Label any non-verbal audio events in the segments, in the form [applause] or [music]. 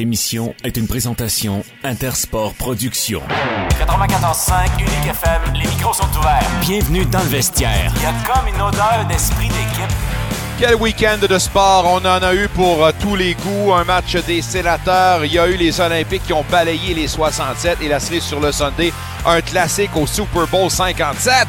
émission est une présentation Intersport Productions. 94.5 Unique FM, les micros sont ouverts. Bienvenue dans le vestiaire. Il y a comme une odeur d'esprit d'équipe. Quel week-end de sport on en a eu pour euh, tous les goûts. Un match des sénateurs. Il y a eu les Olympiques qui ont balayé les 67 et la série sur le Sunday. Un classique au Super Bowl 57.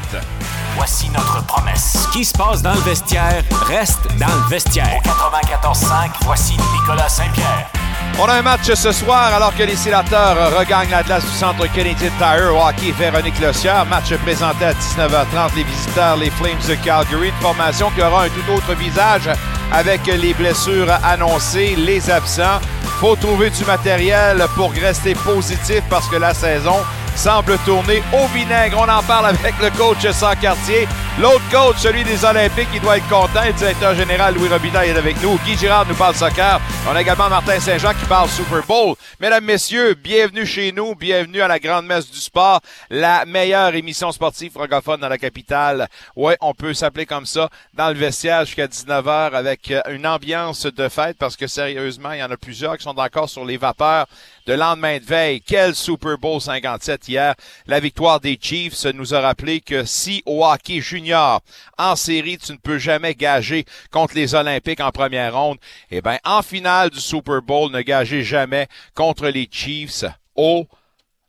Voici notre promesse. Ce qui se passe dans le vestiaire reste dans le vestiaire. 94.5, voici Nicolas Saint-Pierre. On a un match ce soir alors que les sénateurs regagnent l'Atlas du centre Canadian Tire hockey Véronique Lossière. Match présenté à 19h30. Les visiteurs, les Flames de Calgary. Une formation qui aura un tout autre visage avec les blessures annoncées, les absents. Faut trouver du matériel pour rester positif parce que la saison semble tourner au vinaigre. On en parle avec le coach sans quartier. L'autre coach, celui des Olympiques, il doit être content. Le directeur général Louis Robitaille est avec nous. Guy Girard nous parle soccer. On a également Martin Saint-Jean qui parle Super Bowl. Mesdames, messieurs, bienvenue chez nous. Bienvenue à la Grande Messe du Sport, la meilleure émission sportive francophone dans la capitale. Ouais, on peut s'appeler comme ça dans le vestiaire jusqu'à 19h avec une ambiance de fête parce que sérieusement, il y en a plusieurs qui sont encore sur les vapeurs de lendemain de veille. Quel Super Bowl 57 hier. La victoire des Chiefs nous a rappelé que si au hockey junior, en série, tu ne peux jamais gager contre les Olympiques en première ronde, eh ben, en finale du Super Bowl, ne gagez jamais contre les Chiefs. Oh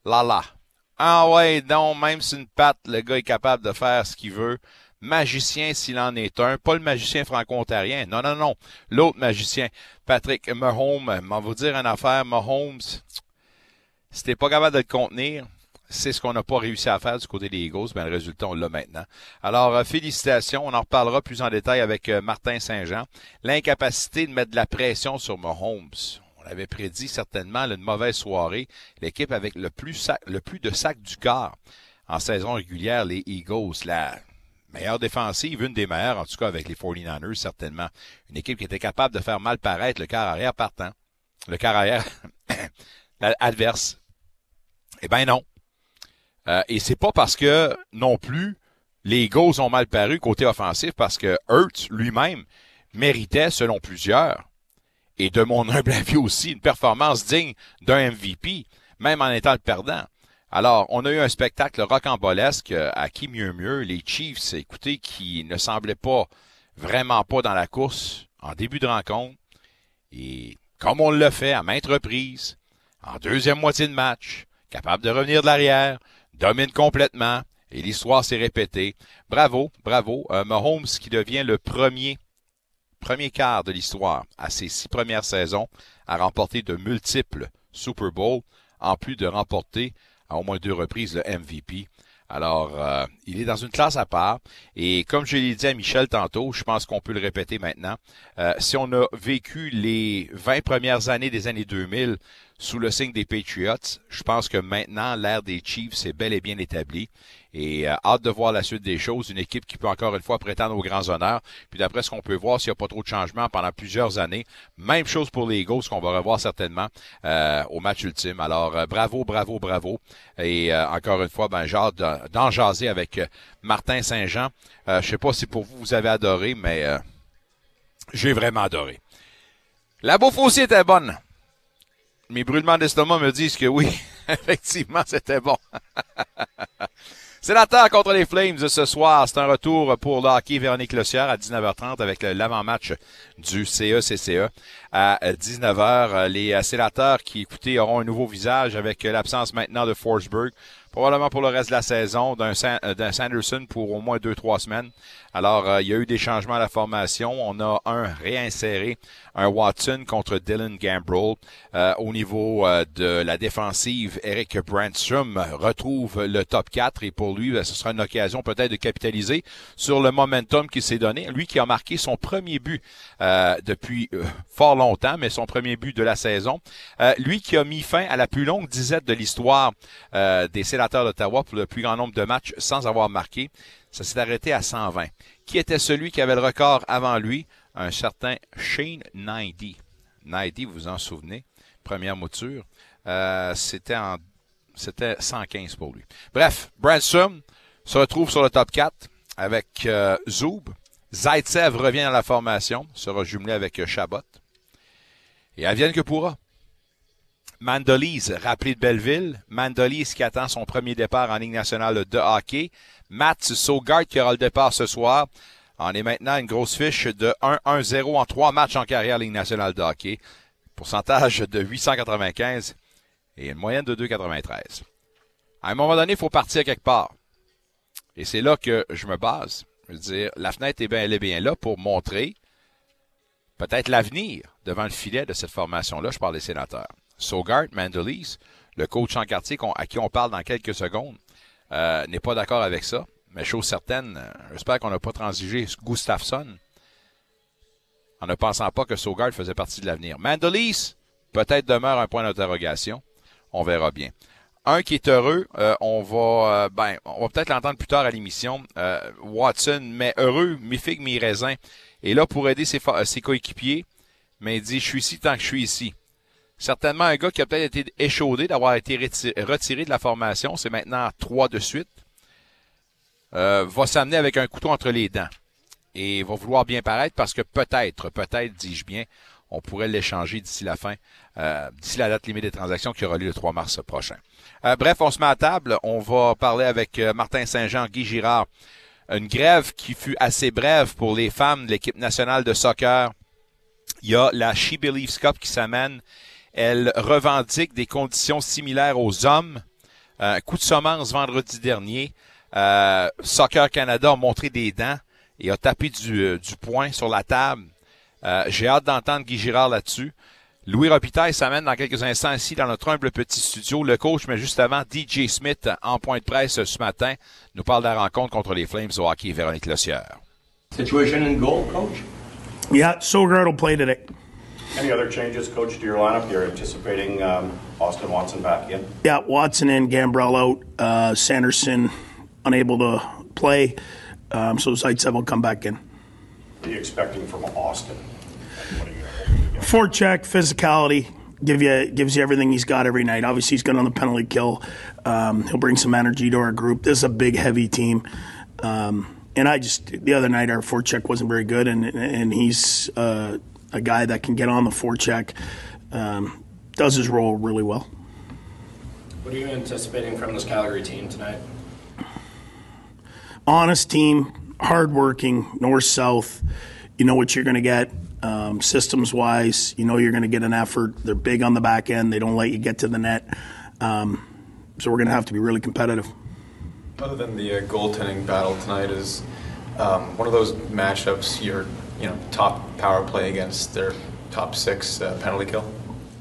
là là. Ah ouais, non, même si une patte, le gars est capable de faire ce qu'il veut. Magicien s'il en est un, pas le magicien franco-ontarien, non, non, non, l'autre magicien, Patrick Mahomes, m'en vous dire une affaire, Mahomes, si t'es pas capable de le contenir, c'est ce qu'on n'a pas réussi à faire du côté des Eagles, mais le résultat, on l'a maintenant. Alors, euh, félicitations. On en reparlera plus en détail avec euh, Martin Saint-Jean. L'incapacité de mettre de la pression sur Mahomes. On avait prédit certainement une mauvaise soirée. L'équipe avec le plus, le plus de sacs du corps en saison régulière, les Eagles. La meilleure défensive, une des meilleures, en tout cas avec les 49ers, certainement. Une équipe qui était capable de faire mal paraître le quart arrière partant. Le quart arrière [coughs] adverse. Eh ben non. Euh, et c'est pas parce que non plus les Eagles ont mal paru côté offensif, parce que Hurts lui-même méritait, selon plusieurs, et de mon humble [laughs] avis aussi, une performance digne d'un MVP, même en étant le perdant. Alors, on a eu un spectacle rocambolesque euh, à qui mieux mieux. Les Chiefs, écoutez, qui ne semblaient pas vraiment pas dans la course en début de rencontre. Et comme on l'a fait à maintes reprises, en deuxième moitié de match, capable de revenir de l'arrière, domine complètement, et l'histoire s'est répétée. Bravo, bravo. Euh, Mahomes qui devient le premier, premier quart de l'histoire à ses six premières saisons à remporter de multiples Super Bowls, en plus de remporter à au moins deux reprises le MVP. Alors, euh, il est dans une classe à part. Et comme je l'ai dit à Michel tantôt, je pense qu'on peut le répéter maintenant. Euh, si on a vécu les 20 premières années des années 2000 sous le signe des Patriots. Je pense que maintenant, l'ère des Chiefs est bel et bien établie. Et euh, hâte de voir la suite des choses. Une équipe qui peut encore une fois prétendre aux grands honneurs. Puis d'après ce qu'on peut voir, s'il n'y a pas trop de changements pendant plusieurs années, même chose pour les Eagles qu'on va revoir certainement euh, au match ultime. Alors euh, bravo, bravo, bravo. Et encore une fois, ben j'ai hâte d'en jaser avec Martin Saint-Jean. je sais pas si pour vous vous avez adoré, mais j'ai vraiment adoré. La bouffe aussi était bonne mes brûlements d'estomac me disent que oui, [laughs] effectivement, c'était bon. [laughs] Sénateur contre les Flames ce soir. C'est un retour pour le hockey Véronique Lossière à 19h30 avec l'avant-match du CECCE. À 19h, les sénateurs qui, écoutez, auront un nouveau visage avec l'absence maintenant de Forsberg probablement pour le reste de la saison, d'un Sanderson pour au moins deux, trois semaines. Alors, euh, il y a eu des changements à la formation. On a un réinséré, un Watson contre Dylan Gambrell. Euh, au niveau euh, de la défensive, Eric Brandstrom retrouve le top 4 et pour lui, ben, ce sera une occasion peut-être de capitaliser sur le momentum qui s'est donné. Lui qui a marqué son premier but depuis fort longtemps, mais son premier but de la saison. lui qui a mis fin à la plus longue disette de l'histoire des sénateurs d'Ottawa pour le plus grand nombre de matchs sans avoir marqué. Ça s'est arrêté à 120. Qui était celui qui avait le record avant lui? Un certain Shane Nidy. Nidy, vous vous en souvenez? Première mouture. Euh, c'était en c'était 115 pour lui. Bref, Branson se retrouve sur le top 4 avec euh, Zoub. Zaitsev revient dans la formation, sera jumelé avec euh, Chabot. Et elle vienne que pourra. Mandolise, rappelé de Belleville. Mandolise qui attend son premier départ en Ligue nationale de hockey. Matt Sogard qui aura le départ ce soir. On est maintenant une grosse fiche de 1-1-0 en trois matchs en carrière Ligue nationale de hockey. Pourcentage de 895 et une moyenne de 2,93. À un moment donné, il faut partir quelque part. Et c'est là que je me base. Je veux dire, la fenêtre elle est bien là pour montrer peut-être l'avenir devant le filet de cette formation-là. Je parle des sénateurs. Sogart, Mandelis, le coach en quartier à qui on parle dans quelques secondes, euh, n'est pas d'accord avec ça. Mais chose certaine, euh, j'espère qu'on n'a pas transigé Gustafsson en ne pensant pas que Sogard faisait partie de l'avenir. Mandelis, peut-être demeure un point d'interrogation. On verra bien. Un qui est heureux, euh, on va ben, on va peut-être l'entendre plus tard à l'émission. Watson, mais heureux, mi-figue, mi-raisin. Et là, pour aider ses, ses coéquipiers, mais il dit, je suis ici tant que je suis ici. Certainement un gars qui a peut-être été échaudé d'avoir été retiré de la formation, c'est maintenant trois de suite, euh, va s'amener avec un couteau entre les dents et va vouloir bien paraître parce que peut-être, peut-être, dis-je bien, on pourrait l'échanger d'ici la fin, euh, d'ici la date limite des transactions qui aura lieu le 3 mars prochain. Euh, bref, on se met à table. On va parler avec Martin Saint-Jean, Guy Girard. Une grève qui fut assez brève pour les femmes de l'équipe nationale de soccer. Il y a la She Believes Cup qui s'amène elle revendique des conditions similaires aux hommes. Euh, coup de semence vendredi dernier. Euh, Soccer Canada a montré des dents et a tapé du, euh, du poing sur la table. Euh, j'ai hâte d'entendre Guy Girard là-dessus. Louis Robitaille s'amène dans quelques instants ici dans notre humble petit studio. Le coach, mais juste avant, DJ Smith, en point de presse ce matin, nous parle de la rencontre contre les Flames au hockey Véronique Lossière. Situation in goal, coach? Yeah, Sogard will play today. Any other changes, Coach, to your lineup? You're anticipating um, Austin Watson back in? Yeah, Watson in, Gambrell out, uh, Sanderson unable to play, um, so Zaitsev will come back in. What are you expecting from Austin? Four check, physicality, give you gives you everything he's got every night. Obviously, he's good on the penalty kill. Um, he'll bring some energy to our group. This is a big, heavy team. Um, and I just the other night our forecheck wasn't very good, and and he's uh, a guy that can get on the forecheck, um, does his role really well. What are you anticipating from this Calgary team tonight? Honest team, hardworking, north south. You know what you're going to get. Um, systems wise, you know you're going to get an effort. They're big on the back end. They don't let you get to the net. Um, so we're going to have to be really competitive. Other than the uh, goaltending battle tonight, is um, one of those matchups you're you know top power play against their top six uh, penalty kill?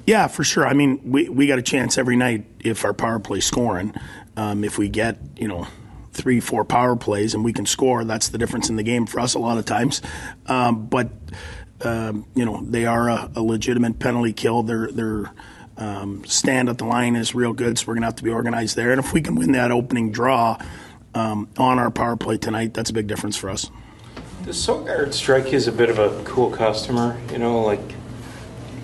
Yeah, for sure. I mean, we, we got a chance every night if our power play scoring. Um, if we get you know three, four power plays and we can score, that's the difference in the game for us a lot of times. Um, but um, you know, they are a, a, legitimate penalty kill. Their their um, stand at the line is real good, so we're gonna have to be organized there. And if we can win that opening draw um, on our power play tonight, that's a big difference for us. Does Sogard strike you as a bit of a cool customer? You know, like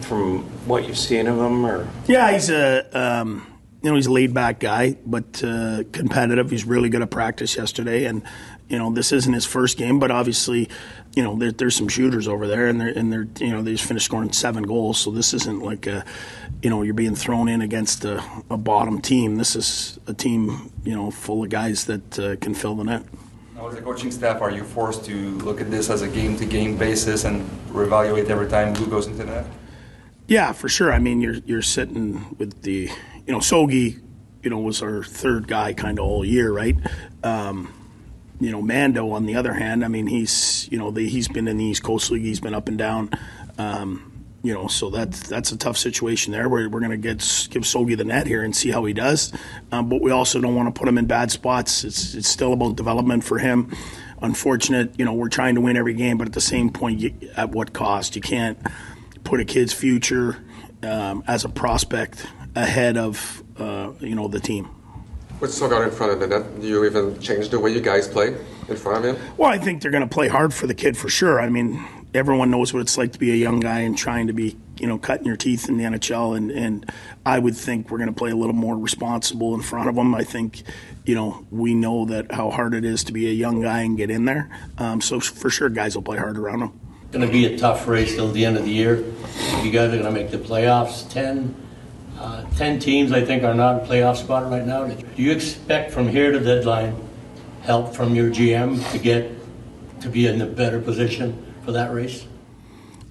from what you've seen of him, or yeah, he's a um, you know he's a laid back guy, but uh, competitive. He's really good at practice yesterday, and you know this isn't his first game, but obviously, you know there, there's some shooters over there, and they're and they're you know they just finished scoring seven goals, so this isn't like a you know you're being thrown in against a, a bottom team. This is a team you know full of guys that uh, can fill the net. Now, as a coaching staff, are you forced to look at this as a game-to-game basis and reevaluate every time who goes into that? Yeah, for sure. I mean, you're you're sitting with the, you know, Sogi, you know, was our third guy kind of all year, right? Um, you know, Mando, on the other hand, I mean, he's you know the, he's been in the East Coast League, he's been up and down. Um, you know, so that's that's a tough situation there. We're, we're going to get give Sogi the net here and see how he does, um, but we also don't want to put him in bad spots. It's it's still about development for him. Unfortunate, you know, we're trying to win every game, but at the same point, you, at what cost? You can't put a kid's future um, as a prospect ahead of uh, you know the team. What's Sogar in front of the net? Do you even change the way you guys play in front of him? Well, I think they're going to play hard for the kid for sure. I mean, everyone knows what it's like to be a young guy and trying to be, you know, cutting your teeth in the NHL. And, and I would think we're going to play a little more responsible in front of them. I think, you know, we know that how hard it is to be a young guy and get in there. Um, so for sure, guys will play hard around them. Going to be a tough race till the end of the year. You guys are going to make the playoffs. Ten. Uh, Ten teams, I think, are not in playoff spot right now. Do you expect from here to deadline help from your GM to get to be in a better position for that race?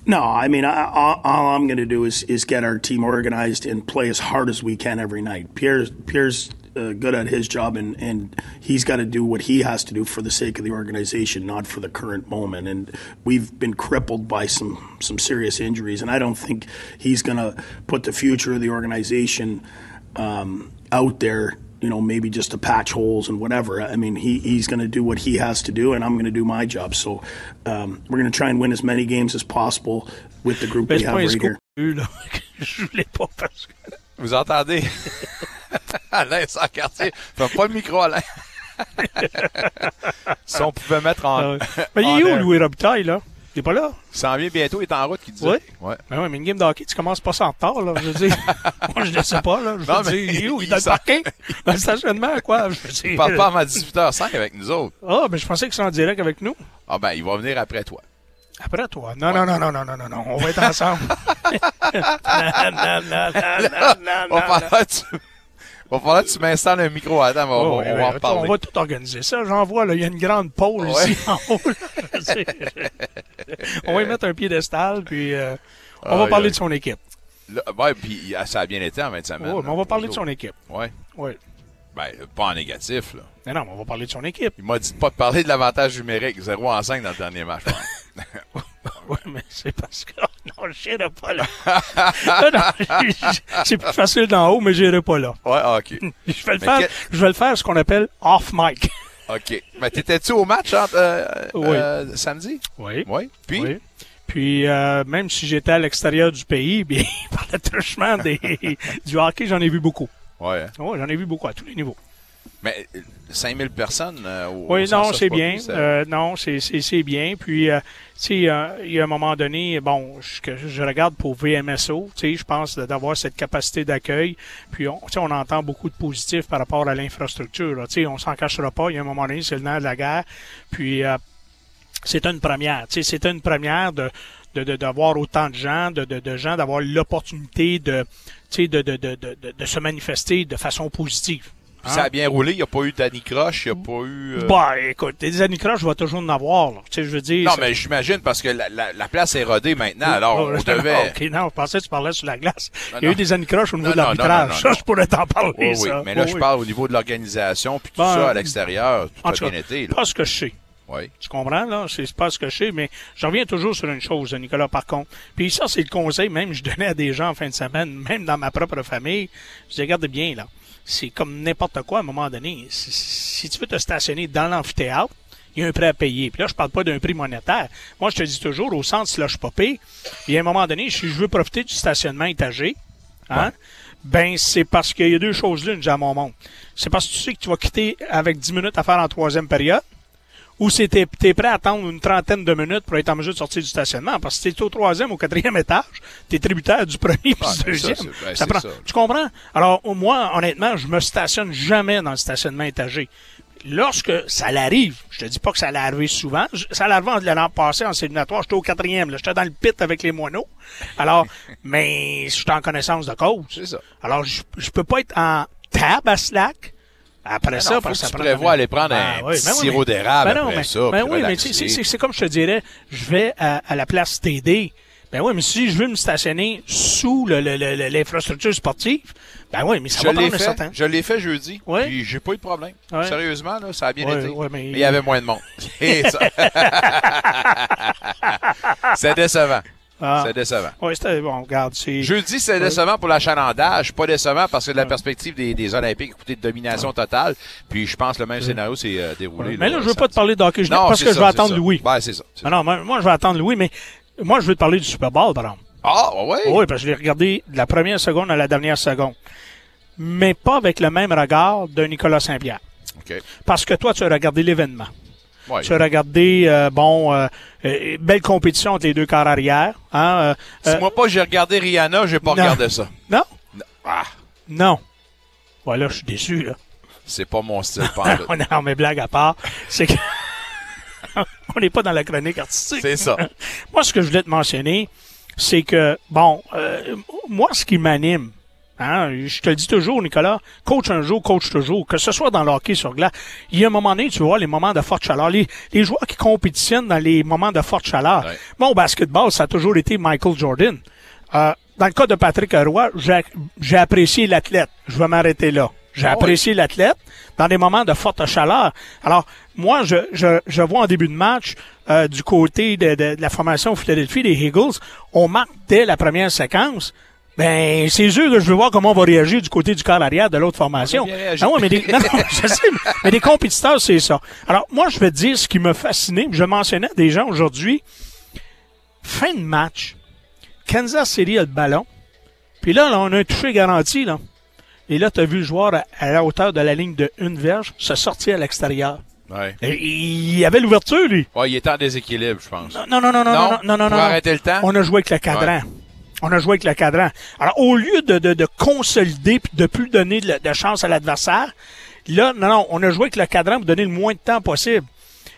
No, I mean, I, all, all I'm going to do is, is get our team organized and play as hard as we can every night. Pierre's, Pierre's uh, good at his job, and, and he's got to do what he has to do for the sake of the organization, not for the current moment. And we've been crippled by some, some serious injuries, and I don't think he's going to put the future of the organization um, out there you know, maybe just to patch holes and whatever. I mean, he, he's going to do what he has to do, and I'm going to do my job. So um, we're going to try and win as many games as possible with the group we have right here. Je voulais pas parce que. Vous entendez? [laughs] Alain sans quartier. Fais pas le micro, Alain. [laughs] si on pouvait mettre en. Mais il en est où. Louis Robitaille, là? Il est pas là? Il s'en vient bientôt, il est en route, qui disait. Oui. Ouais. Ben oui, mais une game de hockey, tu commences pas ça en retard, là. Je veux dire, [laughs] moi, je ne sais pas, là. Je veux Non, mais dire, il est où? Il est dans le parking? Dans le stationnement, quoi? Je veux dire. Il parle pas avant 18h05 avec nous autres. Ah, ben je pensais que c'est en direct avec nous. Ah ben, il va venir après toi. Après toi. Non, non, non, non, non, non, non, non. On va être ensemble. non, non, non, non, non, non, On va non, falloir que tu... va falloir que tu m'installes un micro. Mais on, Oh, va- on en on va tout organiser ça. J'en vois, là, il y a une grande pôle Ouais. ici en haut. [laughs] on va y mettre un piédestal, puis euh, on va parler de son équipe. Là, puis ah, ça a bien été en 20 semaines. Ouais, mais on va parler de son équipe. Ouais. Oui. Ben, pas en négatif, là. Mais non, mais on va parler de son équipe. Il m'a dit de pas te parler de l'avantage numérique. 0 en 5 dans le dernier match. [laughs] Oui, mais c'est parce que. [laughs] Non, je n'irai pas là. [laughs] C'est plus facile d'en haut, mais je n'irai pas là. ouais, ah, OK. [laughs] Je vais le Mais faire, je vais le faire ce qu'on appelle off mic. OK. Mais t'étais-tu au match entre, euh, Oui. euh, samedi? Oui. Oui. Puis? Oui. Puis, euh, même si j'étais à l'extérieur du pays, bien, par le truchement des, du hockey, j'en ai vu beaucoup. Ouais. hein. Oui, j'en ai vu beaucoup à tous les niveaux. Mais euh, 5000 personnes euh, au Oui, non, c'est bien. ça- Euh, non, c'est bien. Puis, euh, tu sais, euh, il y a un moment donné, bon, je, regarde pour VMSO, tu sais, je pense d'avoir cette capacité d'accueil. Puis, on, tu sais, on entend beaucoup de positifs par rapport à l'infrastructure. Tu sais, on s'en cachera pas. Il y a un moment donné, c'est le nerf de la guerre. Puis, euh, c'est une première. Tu sais, c'est une première de de- de- d'avoir autant de gens, de, de, de gens d'avoir l'opportunité de, tu sais, de, de, de, de, de- de se manifester de façon positive. Ça a bien roulé. Il n'y a pas eu Danny Croche. Il n'y a pas eu. euh, Bah, écoute, des anicroches, je vais toujours en avoir. là. Tu sais, je veux dire. Non, mais j'imagine parce que la, la, la place est rodée maintenant. Alors, Oh, on [laughs] non, devait. OK, non, je pensais que tu parlais sur la glace. Non, Il y a eu des anicroches au niveau Non, de l'arbitrage. Ça, je pourrais t'en parler, Oui. Mais là, je oui. parle au niveau de l'organisation. Puis tout Ben, ça à l'extérieur. Tout En a tout cas, bien été. Là. pas ce que je sais. Oui. Tu comprends, là? C'est pas ce que je sais, mais je reviens toujours sur une chose, Nicolas, par contre. Puis ça, c'est le conseil même que je donnais à des gens en fin de semaine, même dans ma propre famille. Je dis, regarde bien, là. C'est comme n'importe quoi, à un moment donné. Si, si tu veux te stationner dans l'amphithéâtre, il y a un prix à payer. Puis là, je parle pas d'un prix monétaire. Moi, je te dis toujours, au centre slush popé, il y a un moment donné, si je veux profiter du stationnement étagé, hein, ben, c'est parce qu'il y a deux choses l'une, j'ai à mon monde. C'est parce que tu sais que tu vas quitter avec 10 minutes à faire en troisième période, ou c'est t'es, prêt à attendre une trentaine de minutes pour être en mesure de sortir du stationnement? Parce que si t'es au troisième ou quatrième étage, t'es tributaire du premier puis Ah, du ça, deuxième. ben, Ça prend- ça. Tu comprends? Alors, moi, honnêtement, je me stationne jamais dans le stationnement étagé. Lorsque ça l'arrive, je te dis pas que ça l'arrive souvent, je- ça l'arrive l'an passé en séminatoire, j'étais au quatrième, là, j'étais dans le pit avec les moineaux. Alors, [laughs] mais je suis en connaissance de cause. C'est ça. Alors, je, je peux pas être en tab à slack. Après Ben ça, non, parce que ça tu prévois aller prendre un oui, petit ben oui, sirop d'érable ben après mais- ça, Ben oui, mais c'est- comme je te dirais, je vais à, à la place TD. Ben oui, mais si je veux me stationner sous l'infrastructure sportive, ben oui, mais ça Je va prendre un fait. certain. Je l'ai fait jeudi. Ouais. Puis j'ai pas eu de problème. Sérieusement, là, ça a bien été. mais- il y avait moins de monde. [laughs] [laughs] C'est décevant. Ah. C'est décevant. Oui, c'était bon, regarde. Jeudi, c'est décevant pour l'achalandage, pas décevant parce que de la perspective des, des Olympiques, écoutez, de domination totale. Puis je pense que le même scénario s'est euh, déroulé. mais là, je veux pas te parler de hockey, je- Non, parce que je vais attendre ça. Louis. Ben, c'est ça. Ah non, moi, moi, je vais attendre Louis, mais moi, je veux te parler du Super Bowl, par exemple. Ah, oui? Oui, parce que je l'ai regardé de la première seconde à la dernière seconde. Mais pas avec le même regard de Nicolas Saint-Pierre. OK. Parce que toi, tu as regardé l'événement. Ouais. Tu as regardé, euh, bon, euh, euh, belle compétition entre les deux corps arrière. Hein, euh, Si moi pas j'ai regardé Rihanna, j'ai pas non. regardé ça. Non? Ah, Non. Voilà, je suis déçu, là. c'est pas mon style. [laughs] non, mais blague à part, c'est que. [laughs] on n'est pas dans la chronique artistique. C'est ça. [laughs] Moi, ce que je voulais te mentionner, c'est que, bon, moi, ce qui m'anime, Hein, je te le dis toujours, Nicolas, coach un jour, coach toujours, que ce soit dans le hockey sur glace. Il y a un moment donné, tu vois, les moments de forte chaleur, les, les joueurs qui compétitionnent dans les moments de forte chaleur. Moi, au basketball, ça a toujours été Michael Jordan. Euh, dans le cas de Patrick Roy, j'ai apprécié l'athlète. Je vais m'arrêter là. J'ai Ah oui. apprécié l'athlète dans des moments de forte chaleur. Alors, moi, je, je, je vois en début de match, euh, du côté de, de- de la formation Philadelphie des Eagles, on marque dès la première séquence. Ben, c'est sûr que je veux voir comment on va réagir du côté du corps arrière de l'autre formation. Ah ouais, mais des, non, non, je sais, mais- des compétiteurs, c'est ça. Alors, moi, je vais te dire ce qui m'a fasciné, puis je mentionnais à des gens aujourd'hui, fin de match, Kansas City a le ballon, puis là, là, on a un toucher garanti, là. Et là, tu as vu le joueur à, à la hauteur de la ligne de une verge se sortir à l'extérieur. Ouais. Il avait l'ouverture, lui. Ouais, il était en déséquilibre, je pense. Non, non, non, non, non, non, non, non. Pour non. arrêter le temps? On a joué avec le cadran. Ouais. On a joué avec le cadran. Alors, au lieu de, de, de consolider puis de plus donner de, de chance à l'adversaire, là, non, non, on a joué avec le cadran pour donner le moins de temps possible.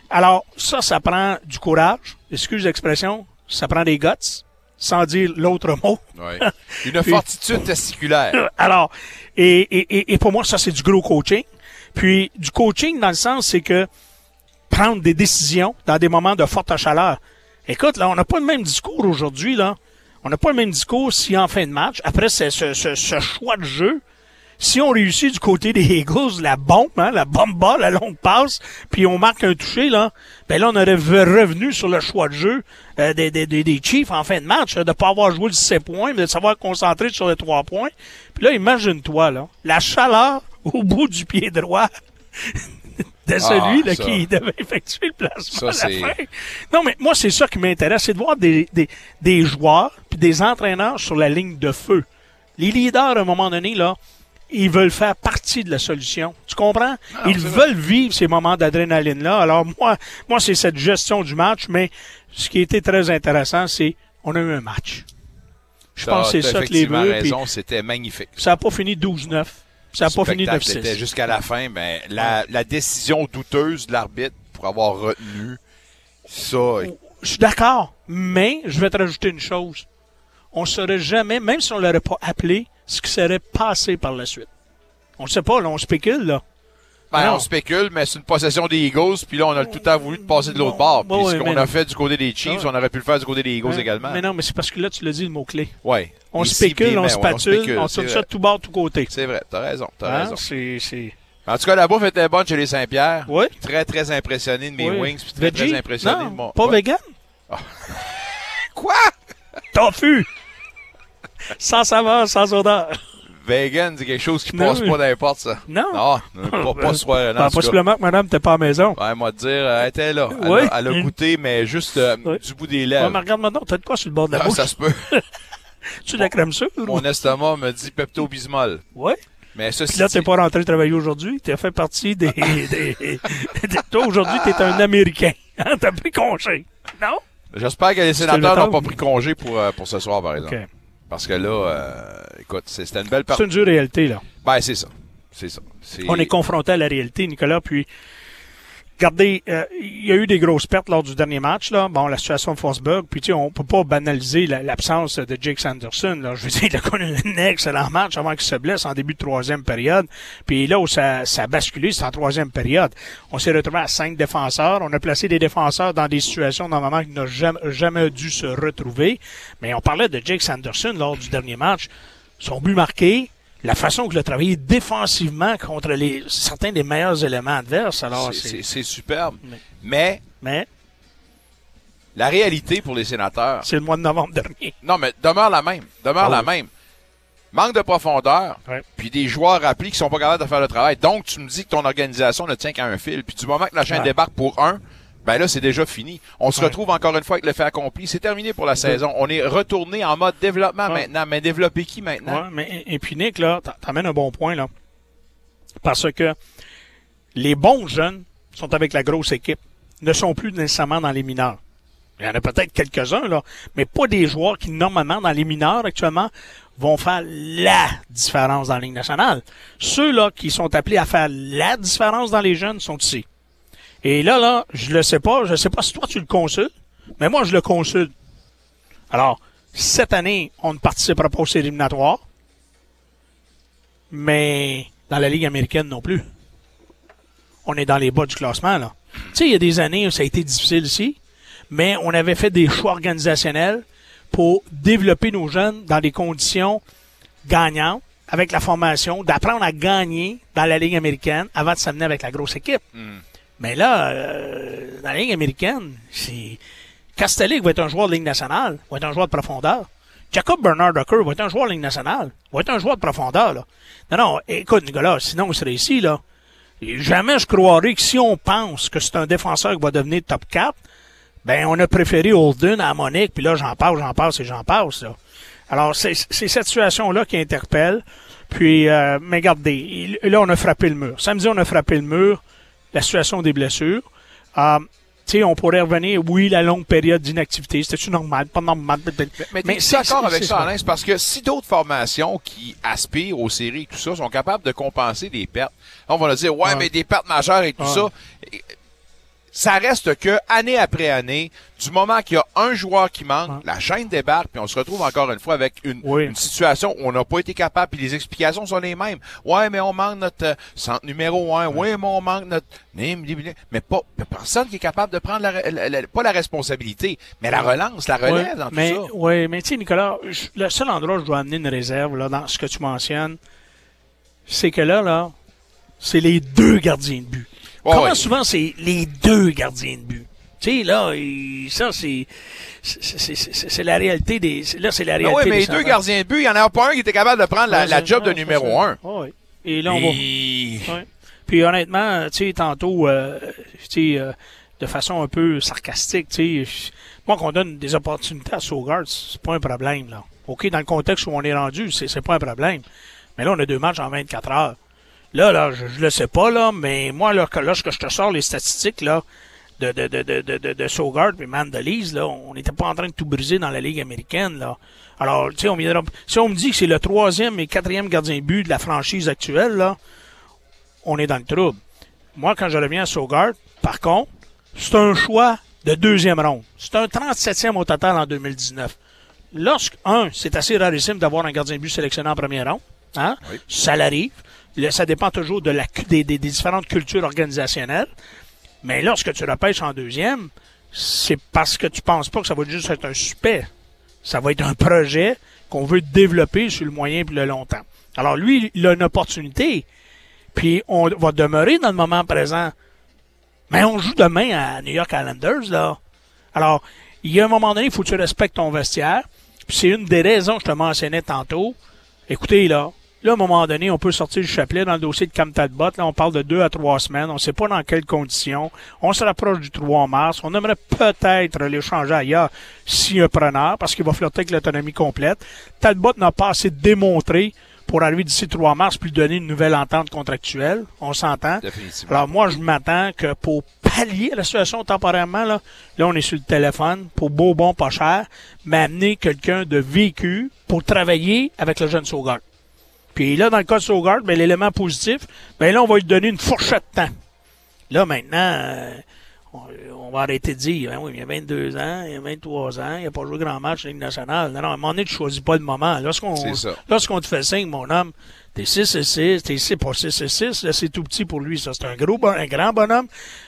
Alors, ça, ça prend du courage. Excuse l'expression. Ça prend des guts, sans dire l'autre mot. Ouais. [laughs] Une Puis- fortitude testiculaire. [laughs] Alors, et, et, et, et pour moi, ça, c'est du gros coaching. Puis, du coaching dans le sens, c'est que prendre des décisions dans des moments de forte chaleur. Écoute, là, on n'a pas le même discours aujourd'hui, là. On n'a pas le même discours si en fin de match, après ce, ce, choix de jeu, si on réussit du côté des Eagles, la bombe, hein, la bomba, la longue passe, puis on marque un touché, là, ben là, on aurait revenu sur le choix de jeu euh, des, des, des, Chiefs en fin de match, de pas avoir joué le 17 points, mais de savoir concentrer sur les 3 points. Puis là, imagine-toi, là, la chaleur au bout du pied droit de celui Ah, là, ça. qui devait effectuer le placement Ça, à la fin. Non, mais moi, c'est ça qui m'intéresse, c'est de voir des, des, des joueurs puis des entraîneurs sur la ligne de feu. Les leaders, à un moment donné, là, ils veulent faire partie de la solution. Tu comprends? ils veulent vivre ces moments d'adrénaline-là. Alors, moi, moi, c'est cette gestion du match, mais ce qui été très intéressant, c'est on a eu un match. Je pense que c'est ça que les effectivement veut. raison, c'était magnifique. Ça n'a pas fini 12-9. Ça n'a pas fini spectacle 9-6. était jusqu'à la fin, mais la, la décision douteuse de l'arbitre pour avoir retenu ça. Je suis d'accord, mais je vais te rajouter une chose. On ne saurait jamais, même si on ne l'aurait pas appelé, ce qui serait passé par la suite. On ne sait pas, là, on spécule, là. Ben, on spécule, mais c'est une possession des Eagles, puis là, on a tout le temps voulu de passer de l'autre bord. Puis Bon, ce qu'on a fait du côté des Chiefs, on aurait pu le faire du côté des Eagles Hein? également. Mais non, mais c'est parce que là, tu l'as dit, le mot-clé. Ouais. On spécule, on spatule, on tourne ça de tout bord, de tout côté. C'est vrai, t'as raison, t'as Hein? raison. C'est. En tout cas, la bouffe était bonne chez les Saint-Pierre. Oui. Très, très impressionné de mes Oui. wings, puis très, Veggie? très impressionné Non, de mon... pas Ouais. vegan? [laughs] Quoi? Tofu! sans saveur, sans odeur. Vegan, c'est quelque chose qui Non, passe pas n'importe, ça. Non. Non, pas, pas ce [laughs] soir. non, Ben, en tout cas. possiblement que madame n'était pas à la maison. Ouais, moi, te dire, elle était là. Elle, Oui. a, elle a goûté, mais juste euh, Oui. du bout des Ouais, lèvres. mais regarde maintenant, t'as de quoi sur le bord de la Ah, bouche? ça se peut. [laughs] Tu de la crème sûre? ou- Mon estomac me dit Pepto-Bismol. Ouais. Mais Puis là, t'es pas rentré travailler aujourd'hui. T'as fait partie des. [laughs] des- des- Toi, aujourd'hui, t'es un Américain. Hein? T'as pris congé. Non? J'espère que les sénateurs n'ont pas pris congé pour, euh, pour ce soir, par exemple. OK. Parce que là, euh, écoute, c'est- c'était une belle C'est partie. une dure réalité, là. Ben, c'est ça. C'est ça. C'est- On est confronté à la réalité, Nicolas. Puis, regardez, euh, il y a eu des grosses pertes lors du dernier match. Là. Bon, la situation de Forsberg. Puis, tu sais, on peut pas banaliser la- l'absence de Jake Sanderson. Là. Je veux dire, il a connu un excellent match avant qu'il se blesse en début de troisième période. Puis là où ça, ça a basculé, c'est en troisième période. On s'est retrouvé à cinq défenseurs. On a placé des défenseurs dans des situations normalement qui n'ont jamais, jamais dû se retrouver. Mais on parlait de Jake Sanderson lors du dernier match. Son but marqué, la façon qu'il a travaillé défensivement contre les, certains des meilleurs éléments adverses. Alors, c'est- superbe. Mais- Mais mais la réalité pour les sénateurs, c'est le mois de novembre dernier. non, mais demeure la même. Demeure Ah la oui. même. Manque de profondeur, Ouais. puis des joueurs rappelés qui sont pas capables de faire le travail. Donc, tu me dis que ton organisation ne tient qu'à un fil. Puis du moment que la chaîne Ouais. débarque pour un, ben là, c'est déjà fini. On se Ouais. retrouve encore une fois avec le fait accompli. C'est terminé pour la saison. On est retourné en mode développement Ouais. maintenant. Mais développer qui maintenant? Ouais, mais, et puis, Nick, là, t'a- t'amènes un bon point, là. Parce que les bons jeunes sont avec la grosse équipe, ne sont plus nécessairement dans les mineurs. Il y en a peut-être quelques-uns, là, mais pas des joueurs qui, normalement, dans les mineurs actuellement, vont faire la différence dans la Ligue nationale. Ceux-là qui sont appelés à faire la différence dans les jeunes sont ici. Et là, là, je le sais pas, je sais pas si toi tu le consultes, mais moi je le consulte. Alors, cette année, on ne participera pas aux séries mais dans la Ligue américaine non plus. On est dans les bas du classement, là. Tu sais, il y a des années où ça a été difficile ici, mais on avait fait des choix organisationnels pour développer nos jeunes dans des conditions gagnantes, avec la formation, d'apprendre à gagner dans la Ligue américaine avant de s'amener avec la grosse équipe. Mais là, euh, dans la Ligue américaine, c'est. Castellic va être un joueur de Ligue nationale, va être un joueur de profondeur. Jacob Bernard Ducker va être un joueur de Ligue nationale, va être un joueur de profondeur. Là. Non, non, écoute, Nicolas, sinon il serait ici, là. Jamais je croirais que si on pense que c'est un défenseur qui va devenir top 4, ben on a préféré Holden à Monique, puis là j'en passe, j'en passe et j'en passe. Là. Alors c'est cette situation-là qui interpelle. Puis, euh, mais regardez, là on a frappé le mur. Samedi on a frappé le mur. La situation des blessures. Euh, tu sais, on pourrait revenir, oui, la longue période d'inactivité, c'était-tu normal, pas normal? Mais, Mais c'est- d'accord avec ça. Alain? C'est parce que si d'autres formations qui aspirent aux séries et tout ça sont capables de compenser des pertes, on va leur dire, ouais, Ouais. mais des pertes majeures et tout Ouais. ça, ça reste que, année après année, du moment qu'il y a un joueur qui manque, la chaîne débarque, puis on se retrouve encore une fois avec une, une situation où on n'a pas été capable, puis les explications sont les mêmes. Ouais, mais on manque notre euh, centre numéro un. Ouais, mais on manque notre... Mais pas personne qui est capable de prendre, la, la- la- pas la responsabilité, mais la relance, la relève Ouais, dans tout mais, ça. Oui, mais tu sais, Nicolas, je- le seul endroit où je dois amener une réserve, là, dans ce que tu mentionnes, c'est que là, là, c'est les deux gardiens de but. Ouais, Comment ouais. souvent c'est les deux gardiens de but? Tu sais, là, ça, c'est, c'est, c'est- c'est- c'est la réalité des, là, c'est la Ah réalité oui, mais les deux gardiens de but, il n'y en a pas un qui était capable de prendre la, Ouais, la job de numéro un. ça. Ouais. Et là, on va. Et- Ouais. Puis honnêtement, tu sais, tantôt, euh, tu sais, euh, de façon un peu sarcastique, tu sais, moi qu'on donne des opportunités à Sogard, c'est pas un problème, là. OK, dans le contexte où on est rendu, c'est c'est pas un problème. Mais là, on a deux matchs en 24 heures. Là, là, je, je le sais pas, là, mais moi, là, que- lorsque je te sors les statistiques, là, de, de, de, de, de, de, Sogard et Mandalise, là, on n'était pas en train de tout briser dans la Ligue américaine, là. Alors, tu sais, on viendra, si on me dit que c'est le troisième et quatrième gardien de but de la franchise actuelle, là, on est dans le trouble. Moi, quand je reviens à Sogard, par contre, c'est un choix de deuxième ronde. C'est un 37e au total en 2019. Lorsque, un, c'est assez rarissime d'avoir un gardien de but sélectionné en première ronde. Hein? Ça l'arrive. Le- Ça dépend toujours de des, différentes cultures organisationnelles. Mais lorsque tu repêches en deuxième, c'est parce que tu penses pas que ça va juste être un super. Ça va être un projet qu'on veut développer sur le moyen et le long terme. Alors lui, il a une opportunité. Puis on va demeurer dans le moment présent. Mais on joue demain à New York Islanders, là. Alors, il y a un moment donné, il faut que tu respectes ton vestiaire. Puis c'est une des raisons que je te mentionnais tantôt. Écoutez, là, là, à un moment donné, on peut sortir du chapelet dans le dossier de Cam Talbot. Là, on parle de deux à trois semaines. On ne sait pas dans quelles conditions. On se rapproche du 3 mars. On aimerait peut-être l'échanger ailleurs si un preneur, parce qu'il va flirter avec l'autonomie complète. Talbot n'a pas assez démontré pour arriver d'ici 3 mars puis donner une nouvelle entente contractuelle. On s'entend. Définitivement. Alors moi, je m'attends que pour pallier la situation temporairement, là, là, on est sur le téléphone, pour beau, bon, pas cher, m'amener quelqu'un de vécu pour travailler avec le jeune Saugard. Puis là, dans le cas de Saugard, ben, l'élément positif, ben là, on va lui donner une fourchette de temps. Là, maintenant, euh, on, on va arrêter de dire, ben oui, il y a 22 ans, il y a 23 ans, il n'a pas joué grand match en Ligue nationale. Non, non, à un moment donné, tu choisis pas le moment. Lorsqu'on, lorsqu'on te fait signe, mon homme, t'es 6 et 6, t'es 6 pas 6 et 6, là, c'est tout petit pour lui, ça. C'est un gros, bon- un grand bonhomme.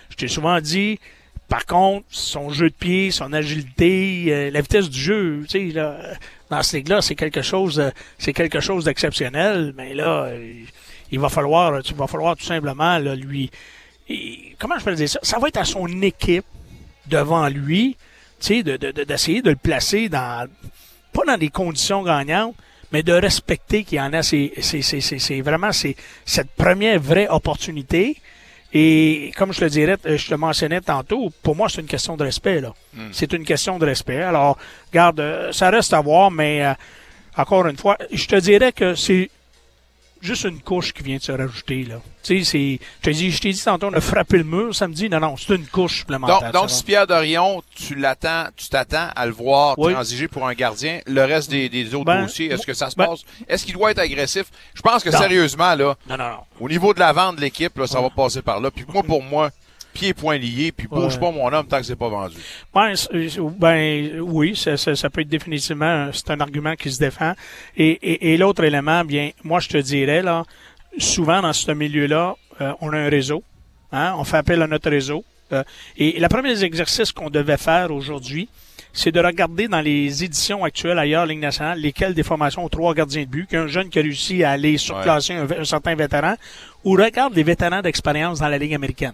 Je t'ai souvent dit, par contre, son jeu de pied, son agilité, euh, la vitesse du jeu, tu sais, là, dans ce ligue-là, c'est quelque chose, euh, c'est quelque chose d'exceptionnel. Mais là, euh, il va falloir, tu falloir tout simplement, lui, comment je peux dire ça? Ça va être à son équipe devant lui, tu sais, de, de- de- d'essayer de le placer dans, pas dans des conditions gagnantes, mais de respecter qu'il y en a, c'est vraiment c'est, cette première vraie opportunité. Et comme je le dirais, euh, je te mentionnais tantôt, pour moi, c'est une question de respect. Là. Mm. C'est une question de respect. Alors, regarde, euh, ça reste à voir, mais euh, encore une fois, je te dirais que c'est juste une couche qui vient de se rajouter. Là. Tu sais, c'est, je, t'ai dit tantôt, on a frappé le mur samedi. Non, non, c'est une couche supplémentaire. Donc, donc si Pierre Dorion, tu l'attends, tu t'attends à le voir Oui. transiger pour un gardien, le reste des, des autres Ben, dossiers, est-ce que ça se ben- passe? Est-ce qu'il doit être agressif? Je pense que Non. sérieusement, là, Non, non, non. au niveau de la vente de l'équipe, là, ça va passer par là. Puis moi, pour moi, pieds poings liés, puis bouge Ouais. pas mon homme tant que c'est pas vendu. Ben, ben oui, ça, ça, ça peut être définitivement, c'est un argument qui se défend. Et, et, et l'autre élément, bien, moi je te dirais, là, souvent dans ce milieu-là, euh, on a un réseau. Hein, on fait appel à notre réseau. Euh, et le premier exercice qu'on devait faire aujourd'hui, c'est de regarder dans les éditions actuelles ailleurs, Ligue nationale, lesquelles des formations ont trois gardiens de but, qu'un jeune qui a réussi à aller surclasser un, un certain vétéran, ou regarde les vétérans d'expérience dans la Ligue américaine.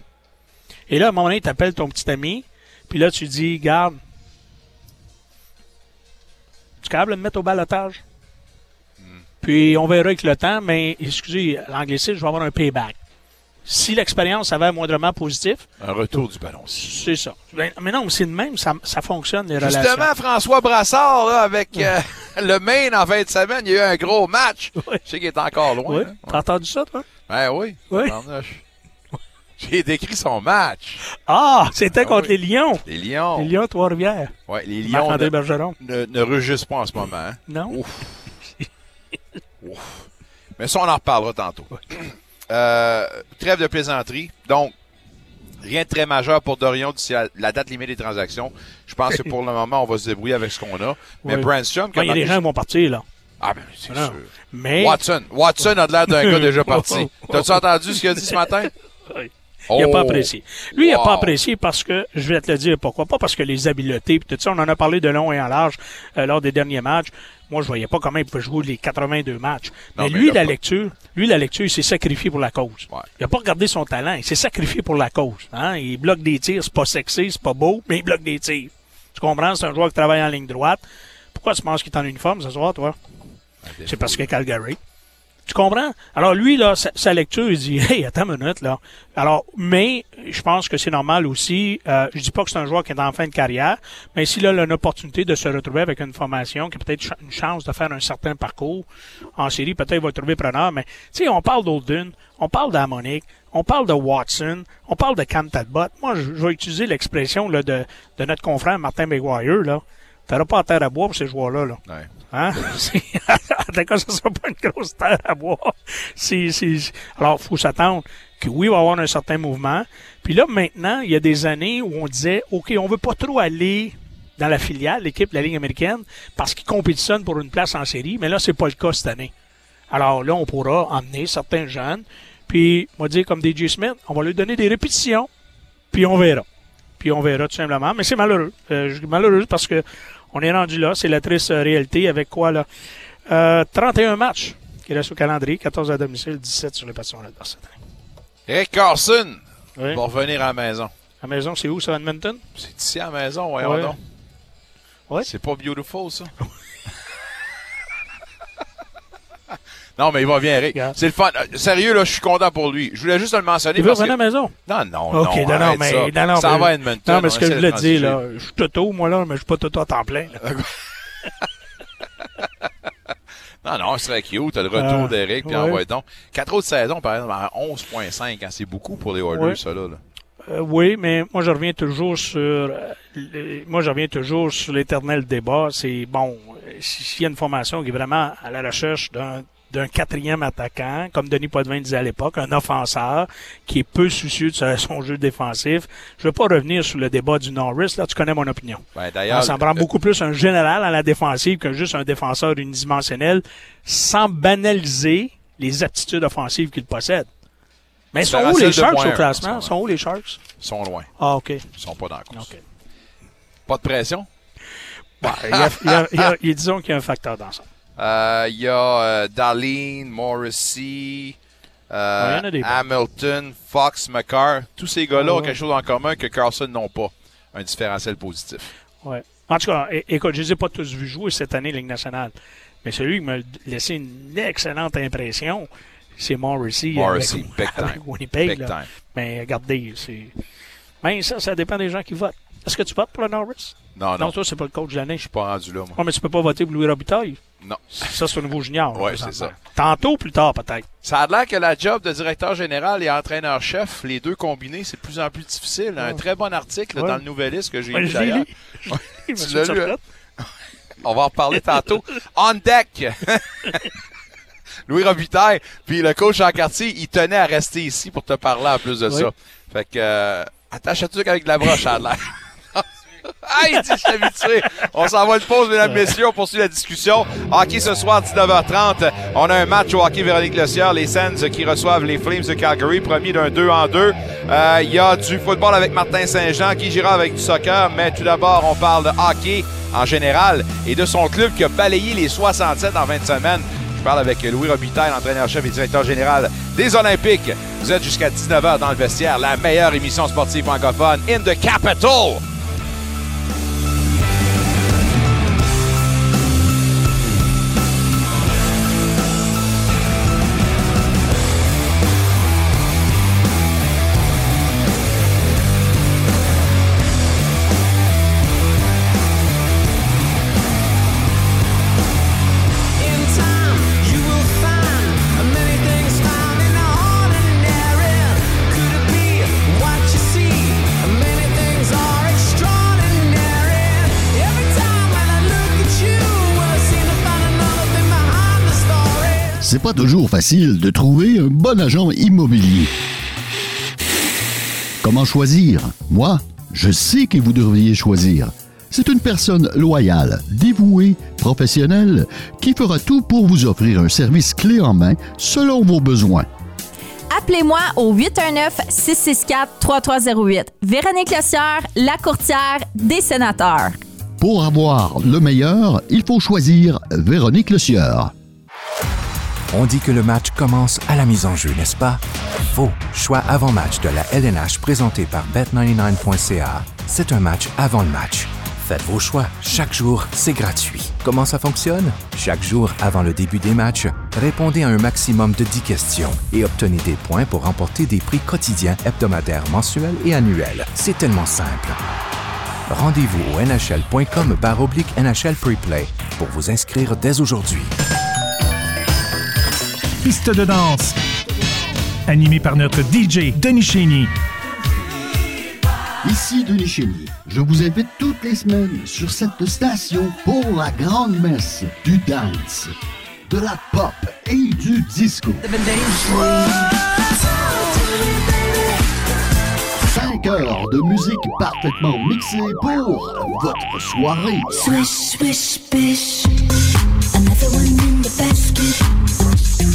Et là, à un moment donné, tu appelles ton petit ami, puis là, tu dis, garde, tu es capable de me mettre au balotage? Puis on verra avec le temps, mais excusez, l'anglicisme, je vais avoir un payback. Si l'expérience s'avère moindrement positif, Un retour du ballon. c'est ça. Ben, Mais non, c'est de même, ça, ça fonctionne, les relations. Justement, François Brassard, là, avec euh, [laughs] le Maine en fin de semaine, il y a eu un gros match. Oui. Je sais qu'il est encore loin. Oui, hein. t'as entendu ça, toi? Ben oui. Oui. J'ai décrit son match. Ah, c'était Ah contre oui. les Lions. Les Lions. Les Lions, Trois-Rivières. Ouais, les Lions Marc-André Bergeron. ne, ne rugissent pas en ce moment. hein. Non? Ouf. [laughs] Ouf. Mais ça, on en reparlera tantôt. Euh, trêve de plaisanterie. Donc, rien de très majeur pour Dorion d'ici à la date limite des transactions. Je pense que pour le moment, on va se débrouiller avec ce qu'on a. Mais Oui. Branstrom, Il y a des gens qui vont partir, là. Ah, ben, c'est sûr. Mais. Watson. Watson a de l'air d'un gars déjà [laughs] parti. T'as-tu entendu ce qu'il a dit ce matin? Oui. Il n'a pas Oh. apprécié. Lui, il n'a pas apprécié parce que, je vais te le dire pourquoi, pas? Parce que les habiletés, puis tout ça, on en a parlé de long et en large euh, lors des derniers matchs. Moi, je voyais pas comment il pouvait jouer les 82 matchs. Non, mais, mais lui, la pas- lecture, lui, la lecture, il s'est sacrifié pour la cause. Ouais. Il a pas regardé son talent, il s'est sacrifié pour la cause. Hein? Il bloque des tirs, c'est pas sexy, c'est pas beau, mais il bloque des tirs. Tu comprends? C'est un joueur qui travaille en ligne droite. Pourquoi tu penses qu'il est en uniforme ce soir, toi? C'est parce que Calgary. Tu comprends? Alors lui, là, sa, lecture, il dit Hey, attends une minute, là. Alors, mais je pense que c'est normal aussi. Euh, je dis pas que c'est un joueur qui est en fin de carrière, mais s'il a une opportunité de se retrouver avec une formation qui a peut-être une chance de faire un certain parcours en série, peut-être il va trouver preneur, mais tu sais, on parle d'Olden, on parle d'Harmonic, on parle de Watson, on parle de Cam. Moi, je, vais utiliser l'expression de, de notre confrère Martin McGuire, là. T'auras pas à terre à boire pour ces joueurs-là, là. Hein? Tout cas, ce ne sera pas une grosse terre à boire. C'est, c'est- Alors, il faut s'attendre que oui, il va y avoir un certain mouvement. Puis là, maintenant, il y a des années où on disait, OK, on veut pas trop aller dans la filiale, l'équipe de la Ligue américaine, parce qu'ils compétitionnent pour une place en série, mais là, c'est pas le cas cette année. Alors là, on pourra emmener certains jeunes, puis, on va dire, comme DJ Smith, on va lui donner des répétitions, puis on verra. Puis on verra tout simplement. Mais c'est malheureux. Euh, malheureux parce que on est rendu là. C'est la triste euh, réalité avec quoi, là? Euh, 31 matchs qui restent au calendrier, 14 à domicile, 17 sur les passions adverses cette année. Eric Carson Oui. va revenir à la maison. La maison, c'est où, ça, Edmonton? C'est ici à la maison, voyons Ouais. donc. Ouais. C'est pas beautiful, ça? [laughs] non, mais il va bien, Eric. C'est le fun. Euh, Sérieux, là, je suis content pour lui. Je voulais juste le mentionner Il veut parce revenir que... à la maison? Non, non, OK, non, non, mais, ça. non, non, Ça mais- va à Edmonton. Non, mais ce que je voulais dire, là, je suis toto, moi, là, mais je suis pas toto à temps plein. [laughs] Non, non, ce serait cute. T'as le retour Ah, d'Eric, puis ouais. envoie donc. Quatre autres saisons, par exemple, à 11,5, hein, c'est beaucoup pour les Oilers, Ouais. ça, là. là. Euh, oui, mais moi je reviens toujours sur euh, moi je reviens toujours sur l'éternel débat. C'est bon, euh, s'il y a une formation qui est vraiment à la recherche d'un d'un quatrième attaquant, comme Denis Potvin disait à l'époque, un offenseur qui est peu soucieux de [laughs] son jeu défensif. Je ne veux pas revenir sur le débat du Norris, là tu connais mon opinion. Ben, d'ailleurs, Ça me prend beaucoup plus un général à la défensive que juste un défenseur unidimensionnel, sans banaliser les aptitudes offensives qu'il possède. Mais sont où les Sharks au classement? en ce Sont où les Sharks? Ils sont loin. Ah, OK. Ils sont pas dans la course. Pas de pression? Il y a- il y a- il y a- il y a- disons qu'il y a un facteur dans ça. Euh, Il y a euh, Darlene, Morrissey, euh, Ouais. Hamilton, Fox, McCarr. Tous ces gars-là Ouais, ont quelque chose en commun que Carlson n'ont pas. Un différentiel positif. Ouais. En tout cas, écoute, je ne les ai pas tous vus jouer cette année Ligue nationale. Mais celui qui m'a laissé une excellente impression, c'est Morrissey. Morrissey, avec, big [laughs] avec time. Winnipeg. Big time. Mais regardez, c'est. Mais ça, ça dépend des gens qui votent. Est-ce que tu votes pour le Norris? Non, non, Non, toi, c'est pas le coach de l'année. je suis pas rendu là, moi. Oh, mais tu peux pas voter pour Louis Robitaille? Non. Ça, c'est au niveau junior. Ouais, là, c'est présentement. Tantôt, plus tard, peut-être. Ça a l'air que la job de directeur général et entraîneur-chef, les deux combinés, c'est de plus en plus difficile. Un très bon article Ouais. dans le Nouvelliste que j'ai Ouais, lu d'ailleurs. [laughs] Tu l'as lu, ça hein? On va en reparler tantôt. On deck! [laughs] Louis Robitaille, puis le coach en quartier, il tenait à rester ici pour te parler en plus de Oui. ça. Fait que, euh, Attache le truc avec de la broche, à l'air. [laughs] Ah, il dit, je suis habitué. On s'en va une pause, mesdames, messieurs. On poursuit la discussion. Hockey ce soir, 19h30. On a un match au hockey Véronique Lecière. Les Sens qui reçoivent les Flames de Calgary, premier d'un 2 en 2. Euh, Il y a du football avec Martin Saint-Jean qui gira avec du soccer? Mais tout d'abord, on parle de hockey en général et de son club qui a balayé les 67 en 20 semaines. Je parle avec Louis Robitaille, entraîneur-chef et directeur général des Olympiques. Vous êtes jusqu'à 19h dans le vestiaire, la meilleure émission sportive francophone in the capital. C'est pas toujours facile de trouver un bon agent immobilier. Comment choisir? Moi, je sais que vous devriez choisir. C'est une personne loyale, dévouée, professionnelle, qui fera tout pour vous offrir un service clé en main selon vos besoins. Appelez-moi au 819-664-3308. Véronique Lecière, la courtière des sénateurs. Pour avoir le meilleur, il faut choisir Véronique Le Sieur. On dit que le match commence à la mise en jeu, n'est-ce pas? Faux. Choix avant-match de la LNH présenté par Bet99.ca. C'est un match avant le match. Faites vos choix. Chaque jour, c'est gratuit. Comment ça fonctionne? Chaque jour, avant le début des matchs, répondez à un maximum de 10 questions et obtenez des points pour remporter des prix quotidiens, hebdomadaires, mensuels et annuels. C'est tellement simple. Rendez-vous au nhl.com oblique NHL Preplay pour vous inscrire dès aujourd'hui. Piste de danse. Animé par notre DJ Denis Chénier. Ici Denis Chénier. Je vous invite toutes les semaines sur cette station pour la grande messe du dance, de la pop et du disco. Cinq heures de musique parfaitement mixée pour votre soirée. Swish, swish, bish. Another one in the basket.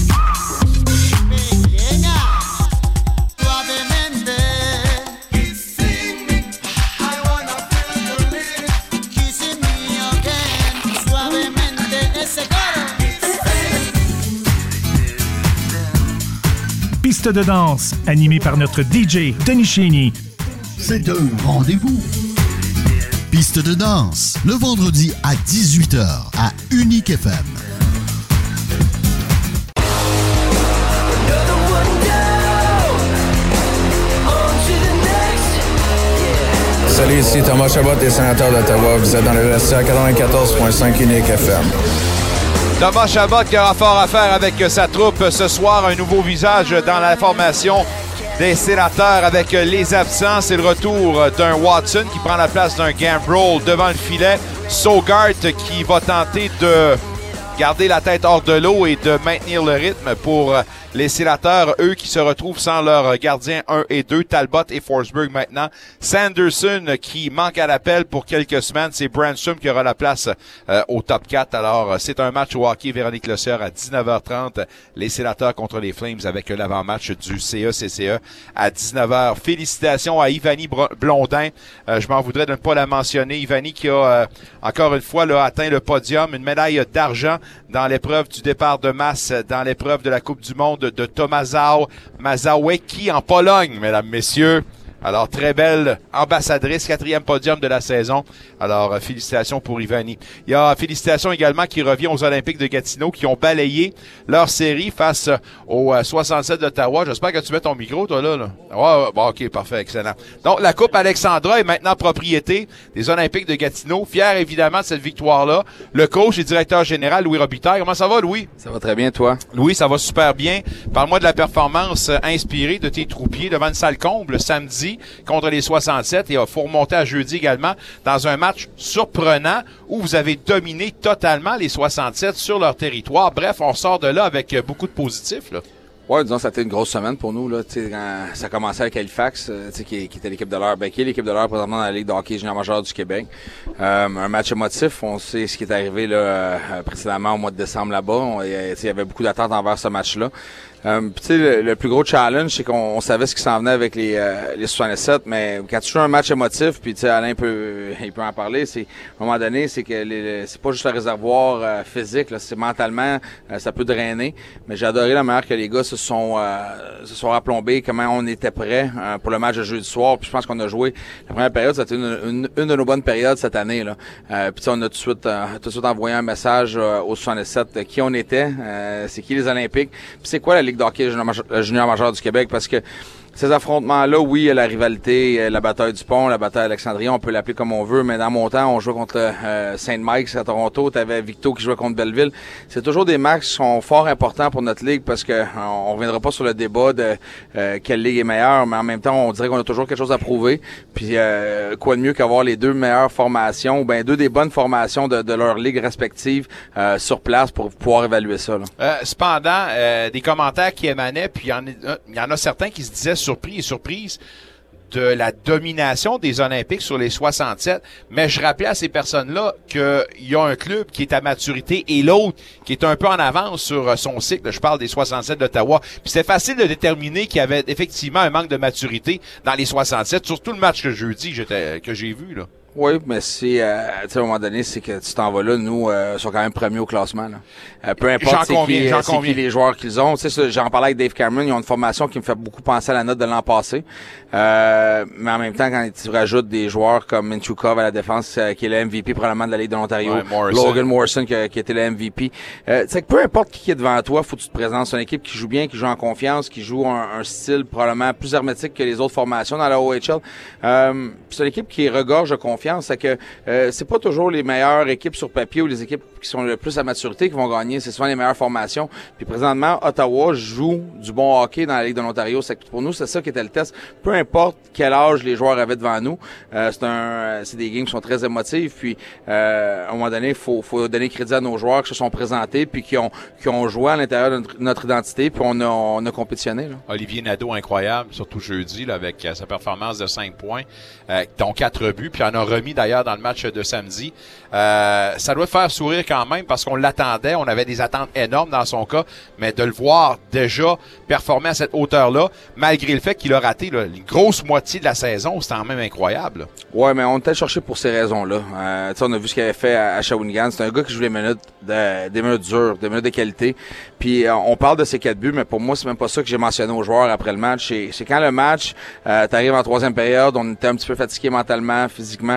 Piste de danse. Animé par notre DJ Denis Chénier. C'est un rendez-vous. Piste de danse, le vendredi à 18h à Unique FM. Salut, ici Thomas Chabot des sénateurs d'Ottawa. Vous êtes dans le vestiaire 94.5 Unique FM. Thomas Chabot qui aura fort à faire avec sa troupe ce soir. Un nouveau visage dans la formation des sénateurs avec les absents. C'est le retour d'un Watson qui prend la place d'un Gambrel devant le filet. Sogart qui va tenter de garder la tête hors de l'eau et de maintenir le rythme pour les sénateurs, eux qui se retrouvent sans leurs gardiens 1 et 2, Talbot et Forsberg maintenant. Sanderson qui manque à l'appel pour quelques semaines, c'est Branstrom qui aura la place euh, au top 4. Alors, c'est un match au hockey Véronique Lecieur à 19h30. Les sénateurs contre les Flames avec l'avant-match du CECCE à 19h. Félicitations à Ivani Blondin. Euh, je m'en voudrais de ne pas la mentionner. Ivani qui a euh, encore une fois là, atteint le podium, une médaille d'argent dans l'épreuve du départ de masse, dans l'épreuve de la Coupe du Monde de Tomazao Mazowiecki en Pologne, mesdames, messieurs. Alors, très belle ambassadrice, quatrième podium de la saison. Alors, euh, félicitations pour Ivani. Il y a félicitations également qui revient aux Olympiques de Gatineau qui ont balayé leur série face aux 67 d'Ottawa. J'espère que tu mets ton micro, toi, là. là. Ouais, bon, OK, parfait, excellent. Donc, la Coupe Alexandra est maintenant propriété des Olympiques de Gatineau. Fier, évidemment, de cette victoire-là. Le coach et directeur général, Louis Robitaille. Comment ça va, Louis? Ça va très bien, toi? Louis, ça va super bien. Parle-moi de la performance inspirée de tes troupiers devant une salle comble samedi contre les 67 et il faut remonter à jeudi également dans un match surprenant où vous avez dominé totalement les 67 sur leur territoire. Bref, on sort de là avec beaucoup de positifs. Là. Ouais, disons, ça a été une grosse semaine pour nous. Là, quand ça a commencé avec Halifax, euh, qui, qui était l'équipe de l'heure, ben, qui est l'équipe de l'heure présentement dans la Ligue de hockey junior majeur du Québec. Euh, un match émotif, on sait ce qui est arrivé là, euh, précédemment au mois de décembre là-bas. A- il y avait beaucoup d'attentes envers ce match-là. Euh, le, le plus gros challenge, c'est qu'on on savait ce qui s'en venait avec les, euh, les 67, mais quand tu joues un match émotif, puis tu sais, Alain peut, [laughs] il peut en parler, c'est à un moment donné, c'est que c'est pas juste le réservoir euh, physique, c'est mentalement, euh, ça peut drainer. Mais j'ai adoré la manière que les gars se sont euh, se sont rapplombés, comment on était prêts euh, pour le match de jeudi soir. Puis je pense qu'on a joué la première période, c'était une, une, une de nos bonnes périodes cette année. Là. Puis on a tout de suite tout de suite envoyé un message euh, au 67 de qui on était, c'est qui les Olympiques, puis c'est quoi Ligue d'hockey junior, euh, junior majeur du Québec, parce que ces affrontements-là, oui, la rivalité, la bataille du pont, la bataille d'Alexandrie, on peut l'appeler comme on veut, mais dans mon temps, on jouait contre euh, Saint Mike's à Toronto, tu avais Victo qui jouait contre Belleville. C'est toujours des matchs qui sont fort importants pour notre ligue parce que on reviendra pas sur le débat de euh, quelle ligue est meilleure, mais en même temps, on dirait qu'on a toujours quelque chose à prouver. Puis euh, quoi de mieux qu'avoir les deux meilleures formations, ou ben deux des bonnes formations de, de leur ligue respective euh, sur place pour pouvoir évaluer ça. là. Euh, cependant, euh, des commentaires qui émanaient, puis il y, y en a certains qui se disaient surpris et surprises de la domination des Olympiques sur les 67. Mais je rappelais à ces personnes-là qu'il y a un club qui est à maturité et l'autre qui est un peu en avance sur euh, son cycle. Je parle des 67 d'Ottawa. Puis c'était facile de déterminer qu'il y avait effectivement un manque de maturité dans les 67, surtout le match que jeudi j'étais- que j'ai vu. là. Oui, mais c'est, euh, tu sais, à un moment donné, c'est que tu t'en vas là. Nous, euh, sont quand même premiers au classement. Là. Euh, peu importe c'est qui, euh, c'est qui conviens. les joueurs qu'ils ont. Tu sais, ça, j'en parlais avec Dave Cameron. Ils ont une formation qui me fait beaucoup penser à la note de l'an passé. Euh, mais en même temps, quand tu rajoutes des joueurs comme Minchukov à la défense, euh, qui est le MVP probablement de la Ligue de l'Ontario, Ouais, Morrison. Logan Morrison qui, a- qui était le MVP. Euh, tu sais que peu importe qui est devant toi, faut que tu te présentes. C'est une équipe qui joue bien, qui joue en confiance, qui joue un, un style probablement plus hermétique que les autres formations dans la OHL. Euh, c'est une équipe qui regorge de confiance. C'est que euh, c'est pas toujours les meilleures équipes sur papier ou les équipes qui sont le plus à maturité qui vont gagner. C'est souvent les meilleures formations. Puis présentement, Ottawa joue du bon hockey dans la Ligue de l'Ontario. Pour nous, c'est ça qui était le test. Peu importe quel âge les joueurs avaient devant nous, euh, c'est un, c'est des games qui sont très émotifs. Puis euh, à un moment donné, faut, faut donner crédit à nos joueurs qui se sont présentés puis qui ont, qui ont joué à l'intérieur de notre, notre identité. Puis on a, on a compétitionné. Là. Olivier Nadeau, incroyable, surtout jeudi, là, avec euh, sa performance de 5 points, euh, dont 4 buts, puis en a remis d'ailleurs dans le match de samedi. Euh, ça doit faire sourire quand même parce qu'on l'attendait, on avait des attentes énormes dans son cas, mais de le voir déjà performer à cette hauteur-là, malgré le fait qu'il a raté là, une grosse moitié de la saison, c'est quand même incroyable. Ouais, mais on était cherché pour ces raisons-là. Euh, on a vu ce qu'il avait fait à, à Shawinigan. C'est un gars qui joue les minutes, de, des minutes dures, des minutes de qualité. Puis euh, on parle de ses quatre buts, mais pour moi, c'est même pas ça que j'ai mentionné aux joueurs après le match. C'est, c'est quand le match, euh, t'arrives en troisième période, on était un petit peu fatigué mentalement, physiquement.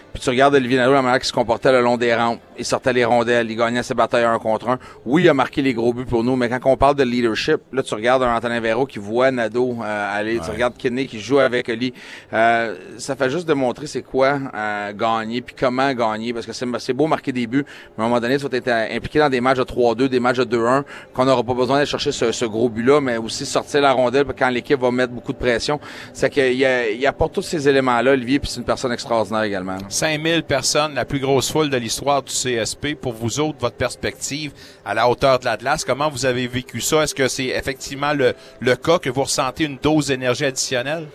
Puis tu regardes Olivier Nadeau, la manière qu'il se comportait le long des rampes. Il sortait les rondelles, il gagnait ses batailles un contre un. Oui, il a marqué les gros buts pour nous, mais quand on parle de leadership, là, tu regardes un Antonin Véro qui voit Nadeau euh, aller, tu regardes Kidney qui joue avec Oli. Euh, ça fait juste démontrer c'est quoi euh, gagner, puis comment gagner, parce que c'est, beau marquer des buts, mais à un moment donné, tu vas être impliqué dans des matchs de 3-2, des matchs de 2-1, qu'on n'aura pas besoin d'aller chercher ce, ce gros but-là, mais aussi sortir la rondelle quand l'équipe va mettre beaucoup de pression. C'est qu'il apporte tous ces éléments-là, Olivier, puis c'est une personne extraordinaire également. là. 5000 personnes, la plus grosse foule de l'histoire du CSP. Pour vous autres, votre perspective à la hauteur de l'Atlas, comment vous avez vécu ça? Est-ce que c'est effectivement le, le cas que vous ressentez une dose d'énergie additionnelle?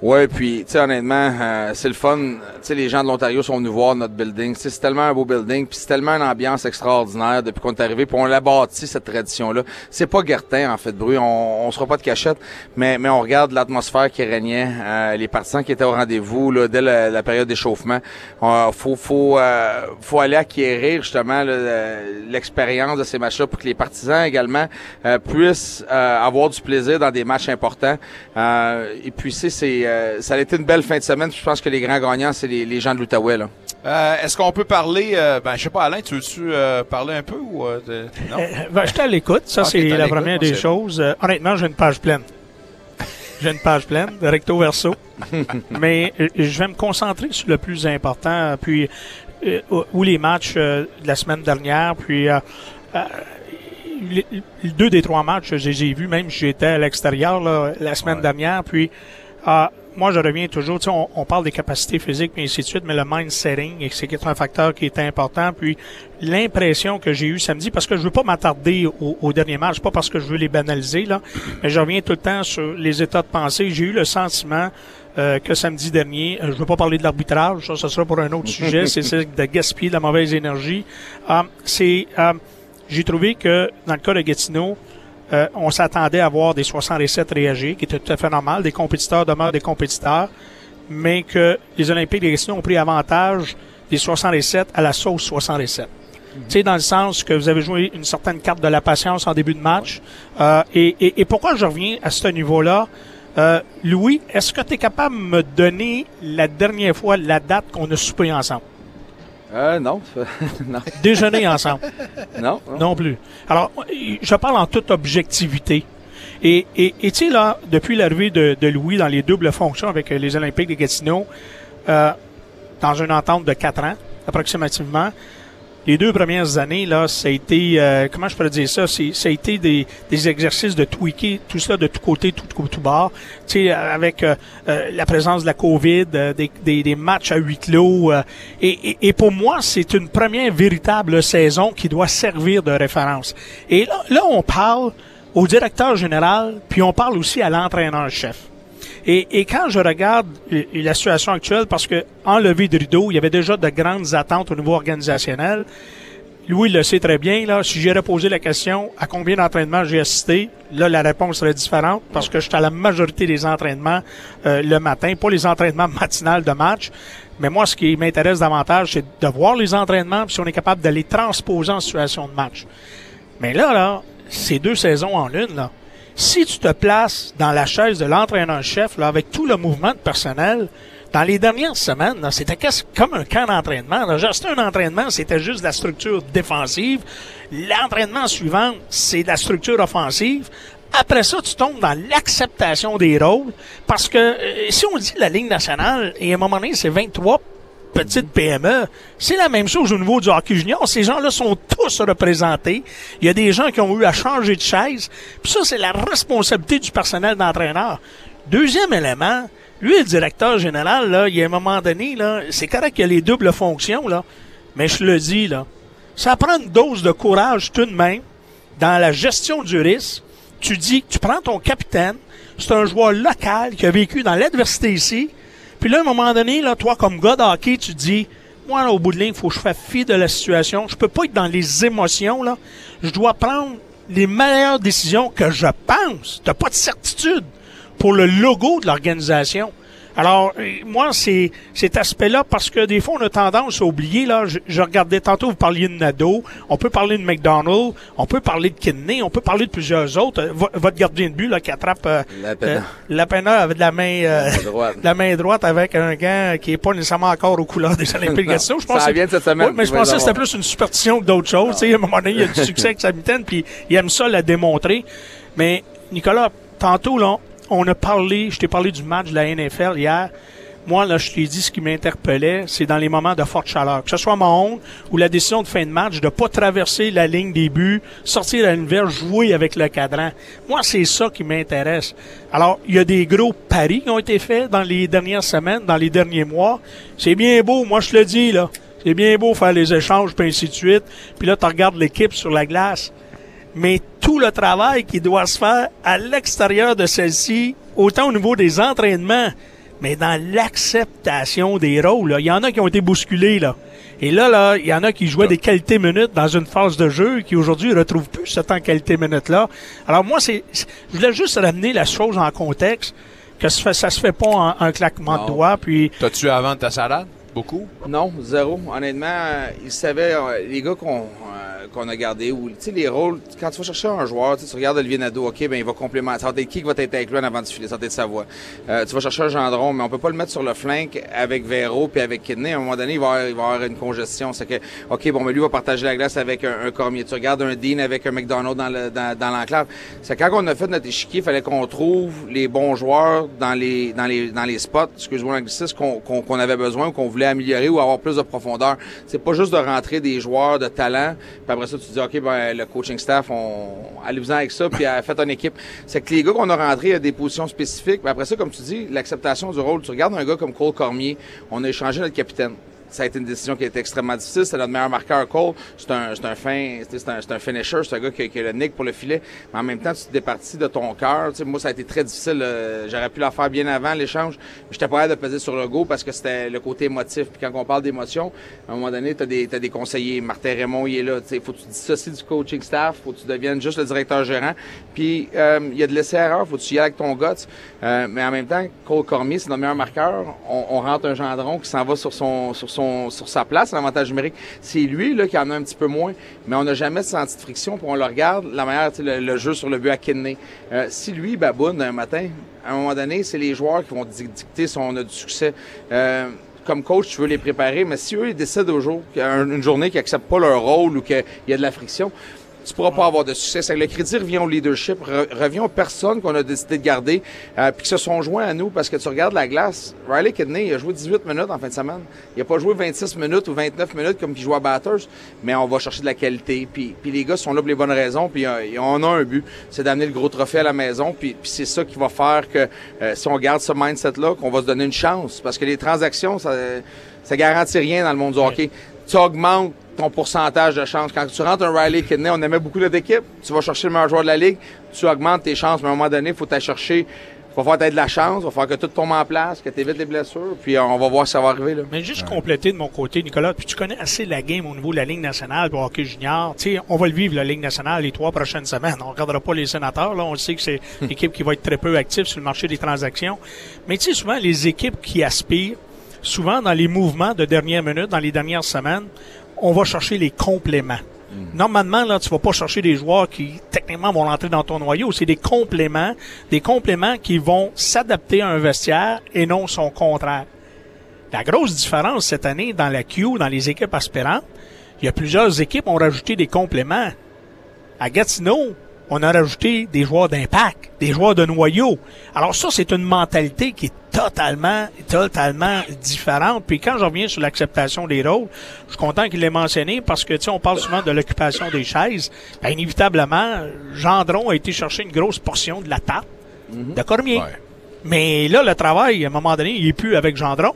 Ouais, puis tu sais honnêtement, euh, c'est le fun. Tu sais les gens de l'Ontario sont venus voir notre building. Tu sais, c'est tellement un beau building, puis c'est tellement une ambiance extraordinaire depuis qu'on est arrivé, puis on l'a bâti cette tradition là. C'est pas Gertin en fait bruit, on, on sera pas de cachette, mais mais on regarde l'atmosphère qui régnait, euh, les partisans qui étaient au rendez-vous là dès la, la période d'échauffement. Euh, faut faut euh, faut aller acquérir justement l'expérience de ces matchs-là pour que les partisans également euh, puissent euh, avoir du plaisir dans des matchs importants. Et puis c'est euh, ça a été une belle fin de semaine. puis Je pense que les grands gagnants c'est les, les gens de l'Outaouais là. Euh, Est-ce qu'on peut parler, euh, ben je sais pas, Alain, tu veux-tu euh, parler un peu ou euh, de- non? Euh, ben, j'étais à l'écoute. Ça, c'est la première des c'est- choses. Euh, honnêtement, j'ai une page pleine. J'ai une page pleine, de recto verso. [laughs] Mais euh, je vais me concentrer sur le plus important. Puis, euh, où les matchs euh, de la semaine dernière, puis euh, euh, les, les deux des trois matchs, je les ai vus, même si j'étais à l'extérieur là, la semaine dernière. Puis, euh, moi, je reviens toujours, on, on parle des capacités physiques, et ainsi de suite, mais le mind setting, et c'est un facteur qui est important. Puis l'impression que j'ai eue samedi, parce que je veux pas m'attarder au, au dernier match, pas parce que je veux les banaliser, là, mais je reviens tout le temps sur les états de pensée. J'ai eu le sentiment euh, que samedi dernier, euh, je veux pas parler de l'arbitrage, ça, sera pour un autre sujet, c'est de gaspiller de la mauvaise énergie. Euh, c'est, euh, j'ai trouvé que dans le cas de Gatineau, euh, on s'attendait à voir des 67 réagir, qui était tout à fait normal. Des compétiteurs demeurent des compétiteurs, mais que les Olympiques de Gatineau ont pris avantage des 67 à la sauce 67. Tu sais, dans le sens que vous avez joué une certaine carte de la patience en début de match. Euh, et, et, et pourquoi je reviens à ce niveau-là? Euh, Louis, est-ce que tu es capable de me donner la dernière fois la date qu'on a soupé ensemble? Euh, non. [laughs] non. Déjeuner ensemble? [laughs] Non, non. plus. Alors, je parle en toute objectivité. Et, et, et tu sais, là, depuis l'arrivée de, de Louis dans les doubles fonctions avec les Olympiques de Gatineau, euh, dans une entente de quatre ans, approximativement, les deux premières années, là, ça a été, euh, comment je pourrais dire ça, c'est, ça a été des, des exercices de tweaker tout cela de tout côté, tout, tout, tout bord. Tu sais, avec euh, euh, la présence de la COVID, euh, des, des, des matchs à huis clos. euh, et, et, et pour moi, c'est une première véritable saison qui doit servir de référence. Et là, là on parle au directeur général, puis on parle aussi à l'entraîneur-chef. Et, et quand je regarde la situation actuelle, parce que enlevé de rideau, il y avait déjà de grandes attentes au niveau organisationnel. Louis le sait très bien, là. Si j'aurais posé la question à combien d'entraînements j'ai assisté, là, la réponse serait différente parce que j'étais à la majorité des entraînements euh, le matin, pas les entraînements [laughs] matinales de match. Mais moi, ce qui m'intéresse davantage, c'est de voir les entraînements, puis si on est capable de les transposer en situation de match. Mais là, là, c'est deux saisons en l'une, là. Si tu te places dans la chaise de l'entraîneur-chef, avec tout le mouvement de personnel, dans les dernières semaines, c'était comme un camp d'entraînement. C'était un entraînement, c'était juste la structure défensive. L'entraînement suivant, c'est la structure offensive. Après ça, tu tombes dans l'acceptation des rôles. Parce que euh, si on dit la Ligue nationale, et à un moment donné, c'est 23 petites PME, c'est la même chose au niveau du hockey junior. Ces gens-là sont tous représentés. Il y a des gens qui ont eu à changer de chaise. Puis ça, c'est la responsabilité du personnel d'entraîneur. Deuxième élément, lui, le directeur général, là, il y a un moment donné, là, c'est correct qu'il y a les doubles fonctions, là, mais je le dis, là, ça prend une dose de courage tout de même dans la gestion du risque. Tu dis, tu prends ton capitaine, c'est un joueur local qui a vécu dans l'adversité ici, puis là, à un moment donné, là, toi, comme gars de hockey, tu dis, moi, là, au bout de ligne, faut que je fasse fi de la situation. Je peux pas être dans les émotions, là. Je dois prendre les meilleures décisions que je pense. T'as pas de certitude pour le logo de l'organisation. Alors, euh, moi, c'est cet aspect-là, parce que des fois, on a tendance à oublier, là, je, je regardais tantôt, vous parliez de Nadeau, on peut parler de McDonald, on peut parler de Kidney, on peut parler de plusieurs autres. Vo- votre gardien de but, là, qui attrape euh, Lapena. euh, avec de la main, euh, La droite. [laughs] la main droite avec un gant qui est pas nécessairement encore aux couleurs des [laughs] Olympiques de Gatineau. Je pense Ça que- vient de cette semaine. Oui, mais je pensais que c'était plus une superstition que d'autres choses. Tu sais, à un moment donné, il y a du [laughs] succès avec sa mitaine, puis il aime ça la démontrer. Mais, Nicolas, tantôt, là, on a parlé, je t'ai parlé du match de la NFL hier. Moi, là, je t'ai dit ce qui m'interpellait, c'est dans les moments de forte chaleur. Que ce soit Mahone ou la décision de fin de match de pas traverser la ligne des buts, sortir à l'univers, jouer avec le cadran. Moi, c'est ça qui m'intéresse. Alors, il y a des gros paris qui ont été faits dans les dernières semaines, dans les derniers mois. C'est bien beau, moi, je le dis, là. C'est bien beau faire les échanges, puis ainsi de suite. Puis là, tu regardes l'équipe sur la glace mais tout le travail qui doit se faire à l'extérieur de celle-ci, autant au niveau des entraînements, mais dans l'acceptation des rôles. là. Il y en a qui ont été bousculés, là. Et là, là, il y en a qui jouaient des qualités minutes dans une phase de jeu qui aujourd'hui ne retrouvent plus ce temps qualité minutes là. Alors moi, c'est, je voulais juste ramener la chose en contexte que ça, se fait pas en un claquement de doigts. Puis T'as-tu à vendre ta salade? Non, zéro. Honnêtement, euh, ils savaient, euh, les gars qu'on euh, qu'on a gardés, ou tu sais, les rôles, quand tu vas chercher un joueur, tu regardes Olivier Nadeau, OK, ben il va complémenter. Ça va qui qui va être lui en avant du filet, ça va être sa voix. Euh, tu vas chercher un Gendron, mais on peut pas le mettre sur le flanc avec Véro puis avec Kidney. À un moment donné, il va, avoir- il va avoir une congestion. C'est que, OK, bon, mais lui va partager la glace avec un, un Cormier. Tu regardes un Dean avec un McDonald dans le- dans, dans l'enclave. C'est quand on a fait notre échiquier, il fallait qu'on trouve les bons joueurs dans les, dans les, dans les spots, excuse-moi l'anglicisme, qu'on qu'on avait besoin ou qu'on voulait améliorer ou avoir plus de profondeur. C'est pas juste de rentrer des joueurs de talent, puis après ça, tu te dis, OK, ben, le coaching staff, on, allez-vous-en avec ça, puis euh, faites une équipe. C'est que les gars qu'on a rentrés à des positions spécifiques, mais après ça, comme tu dis, l'acceptation du rôle. Tu regardes un gars comme Cole Cormier, on a échangé notre capitaine ça a été une décision qui a été extrêmement difficile. C'est notre meilleur marqueur, Cole. C'est un, c'est un fin, c'est un, un finisher. C'est un gars qui, qui a le nick pour le filet. Mais en même temps, tu te départis de ton cœur. Moi, ça a été très difficile. euh, J'aurais pu la faire bien avant, l'échange. J'étais pas capable de peser sur le go parce que c'était le côté émotif. Puis quand on parle d'émotion, à un moment donné, t'as des, t'as des conseillers. Martin Raymond, il est là. Tu sais, faut que tu dissocies du coaching staff. Faut que tu deviennes juste le directeur gérant. Puis, euh, il y a de laisser-erreur. Faut que tu y ailles avec ton guts. Euh, mais en même temps, Cole Cormier, c'est notre meilleur marqueur. On, on rentre un gendron qui s'en va sur son, sur son, sur sa place, l'avantage numérique. C'est lui, là, qui en a un petit peu moins. Mais on n'a jamais senti de friction. Puis on le regarde, la manière, le, le jeu sur le but à Kidney. Euh, si lui, baboune un matin, à un moment donné, c'est les joueurs qui vont di- dicter si on a du succès. Euh, comme coach, tu veux les préparer, mais si eux, ils décident au jour, une journée qui accepte pas leur rôle ou qu'il y a de la friction, tu pourras pas avoir de succès. C'est que le crédit revient au leadership, re- revient aux personnes qu'on a décidé de garder, euh, puis qui se sont joints à nous, parce que tu regardes la glace, Riley Kidney, il a joué 18 minutes en fin de semaine. Il a pas joué 26 minutes ou 29 minutes comme il jouait à Batters, mais on va chercher de la qualité, puis, puis les gars sont là pour les bonnes raisons, puis euh, on a un but, c'est d'amener le gros trophée à la maison, puis, puis c'est ça qui va faire que euh, si on garde ce mindset-là, qu'on va se donner une chance, parce que les transactions, ça, ça garantit rien dans le monde du hockey. Tu augmentes ton pourcentage de chance. Quand tu rentres un Riley Kidney, on aimait beaucoup notre équipe, tu vas chercher le meilleur joueur de la ligue, tu augmentes tes chances, mais à un moment donné, il faut t'aller chercher. Il va falloir de la chance, il va falloir que tout tombe en place, que tu évites les blessures, puis euh, on va voir si ça va arriver. Là. Mais juste compléter de mon côté, Nicolas, puis tu connais assez la game au niveau de la Ligue nationale, du hockey junior. Sais, on va le vivre, la Ligue nationale, les trois prochaines semaines. On regardera pas les sénateurs, là. On sait que c'est une équipe qui va être très peu active sur le marché des transactions. Mais tu sais, souvent, les équipes qui aspirent, souvent dans les mouvements de dernière minute, dans les dernières semaines, on va chercher les compléments. Normalement, là, tu vas pas chercher des joueurs qui, techniquement, vont rentrer dans ton noyau. C'est des compléments, des compléments qui vont s'adapter à un vestiaire et non son contraire. La grosse différence cette année dans la Q, dans les équipes aspirantes, il y a plusieurs équipes qui ont rajouté des compléments. À Gatineau, on a rajouté des joueurs d'impact, des joueurs de noyau. Alors ça, c'est une mentalité qui est totalement, totalement différente. Puis quand je reviens sur l'acceptation des rôles, je suis content qu'il l'ait mentionné parce que, tu sais, on parle souvent de l'occupation des chaises. Ben, inévitablement, Gendron a été chercher une grosse portion de la table de Cormier. Mais là, le travail, à un moment donné, il est plus avec Gendron.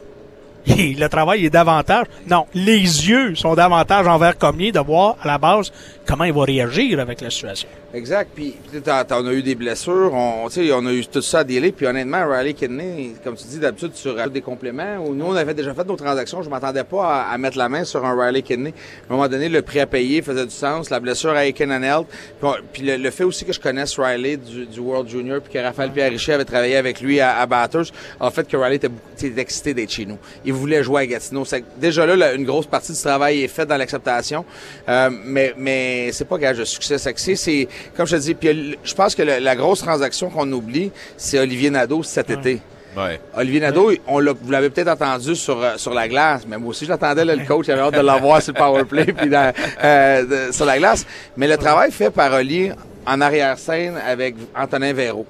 [laughs] Et le travail est davantage. Non, les yeux sont davantage envers Cormier de voir à la base comment il va réagir avec la situation. Exact. Puis, tu t'en as eu des blessures. On, tu sais, on a eu tout ça à dealer. Puis, honnêtement, Riley Kidney, comme tu dis, d'habitude, tu rajoutes des compléments. Ou Nous, on avait déjà fait nos transactions. Je m'attendais pas à, à mettre la main sur un Riley Kidney. À un moment donné, le prix à payer faisait du sens. La blessure à Aiken and Health. Puis, on- Puis, le, le fait aussi que je connaisse Riley du, du World Junior, puis que Raphaël Pierre Richer avait travaillé avec lui à, à Batters, a fait que Riley était, excité d'être chez nous. Il voulait jouer à Gatineau. Déjà là, une grosse partie du travail est faite dans l'acceptation. Euh, mais mais c'est pas gage de succès. Que c'est- comme je te dis, puis je pense que le- la grosse transaction qu'on oublie, c'est Olivier Nadeau cet été. Ouais. Olivier Nadeau, on vous l'avez peut-être entendu sur, euh, sur la glace, mais moi aussi je l'attendais, le coach, j'avais hâte de l'avoir sur le power play puis dans- euh, de- sur la glace. Mais le travail fait par Olivier en arrière-scène avec Antonin Véro.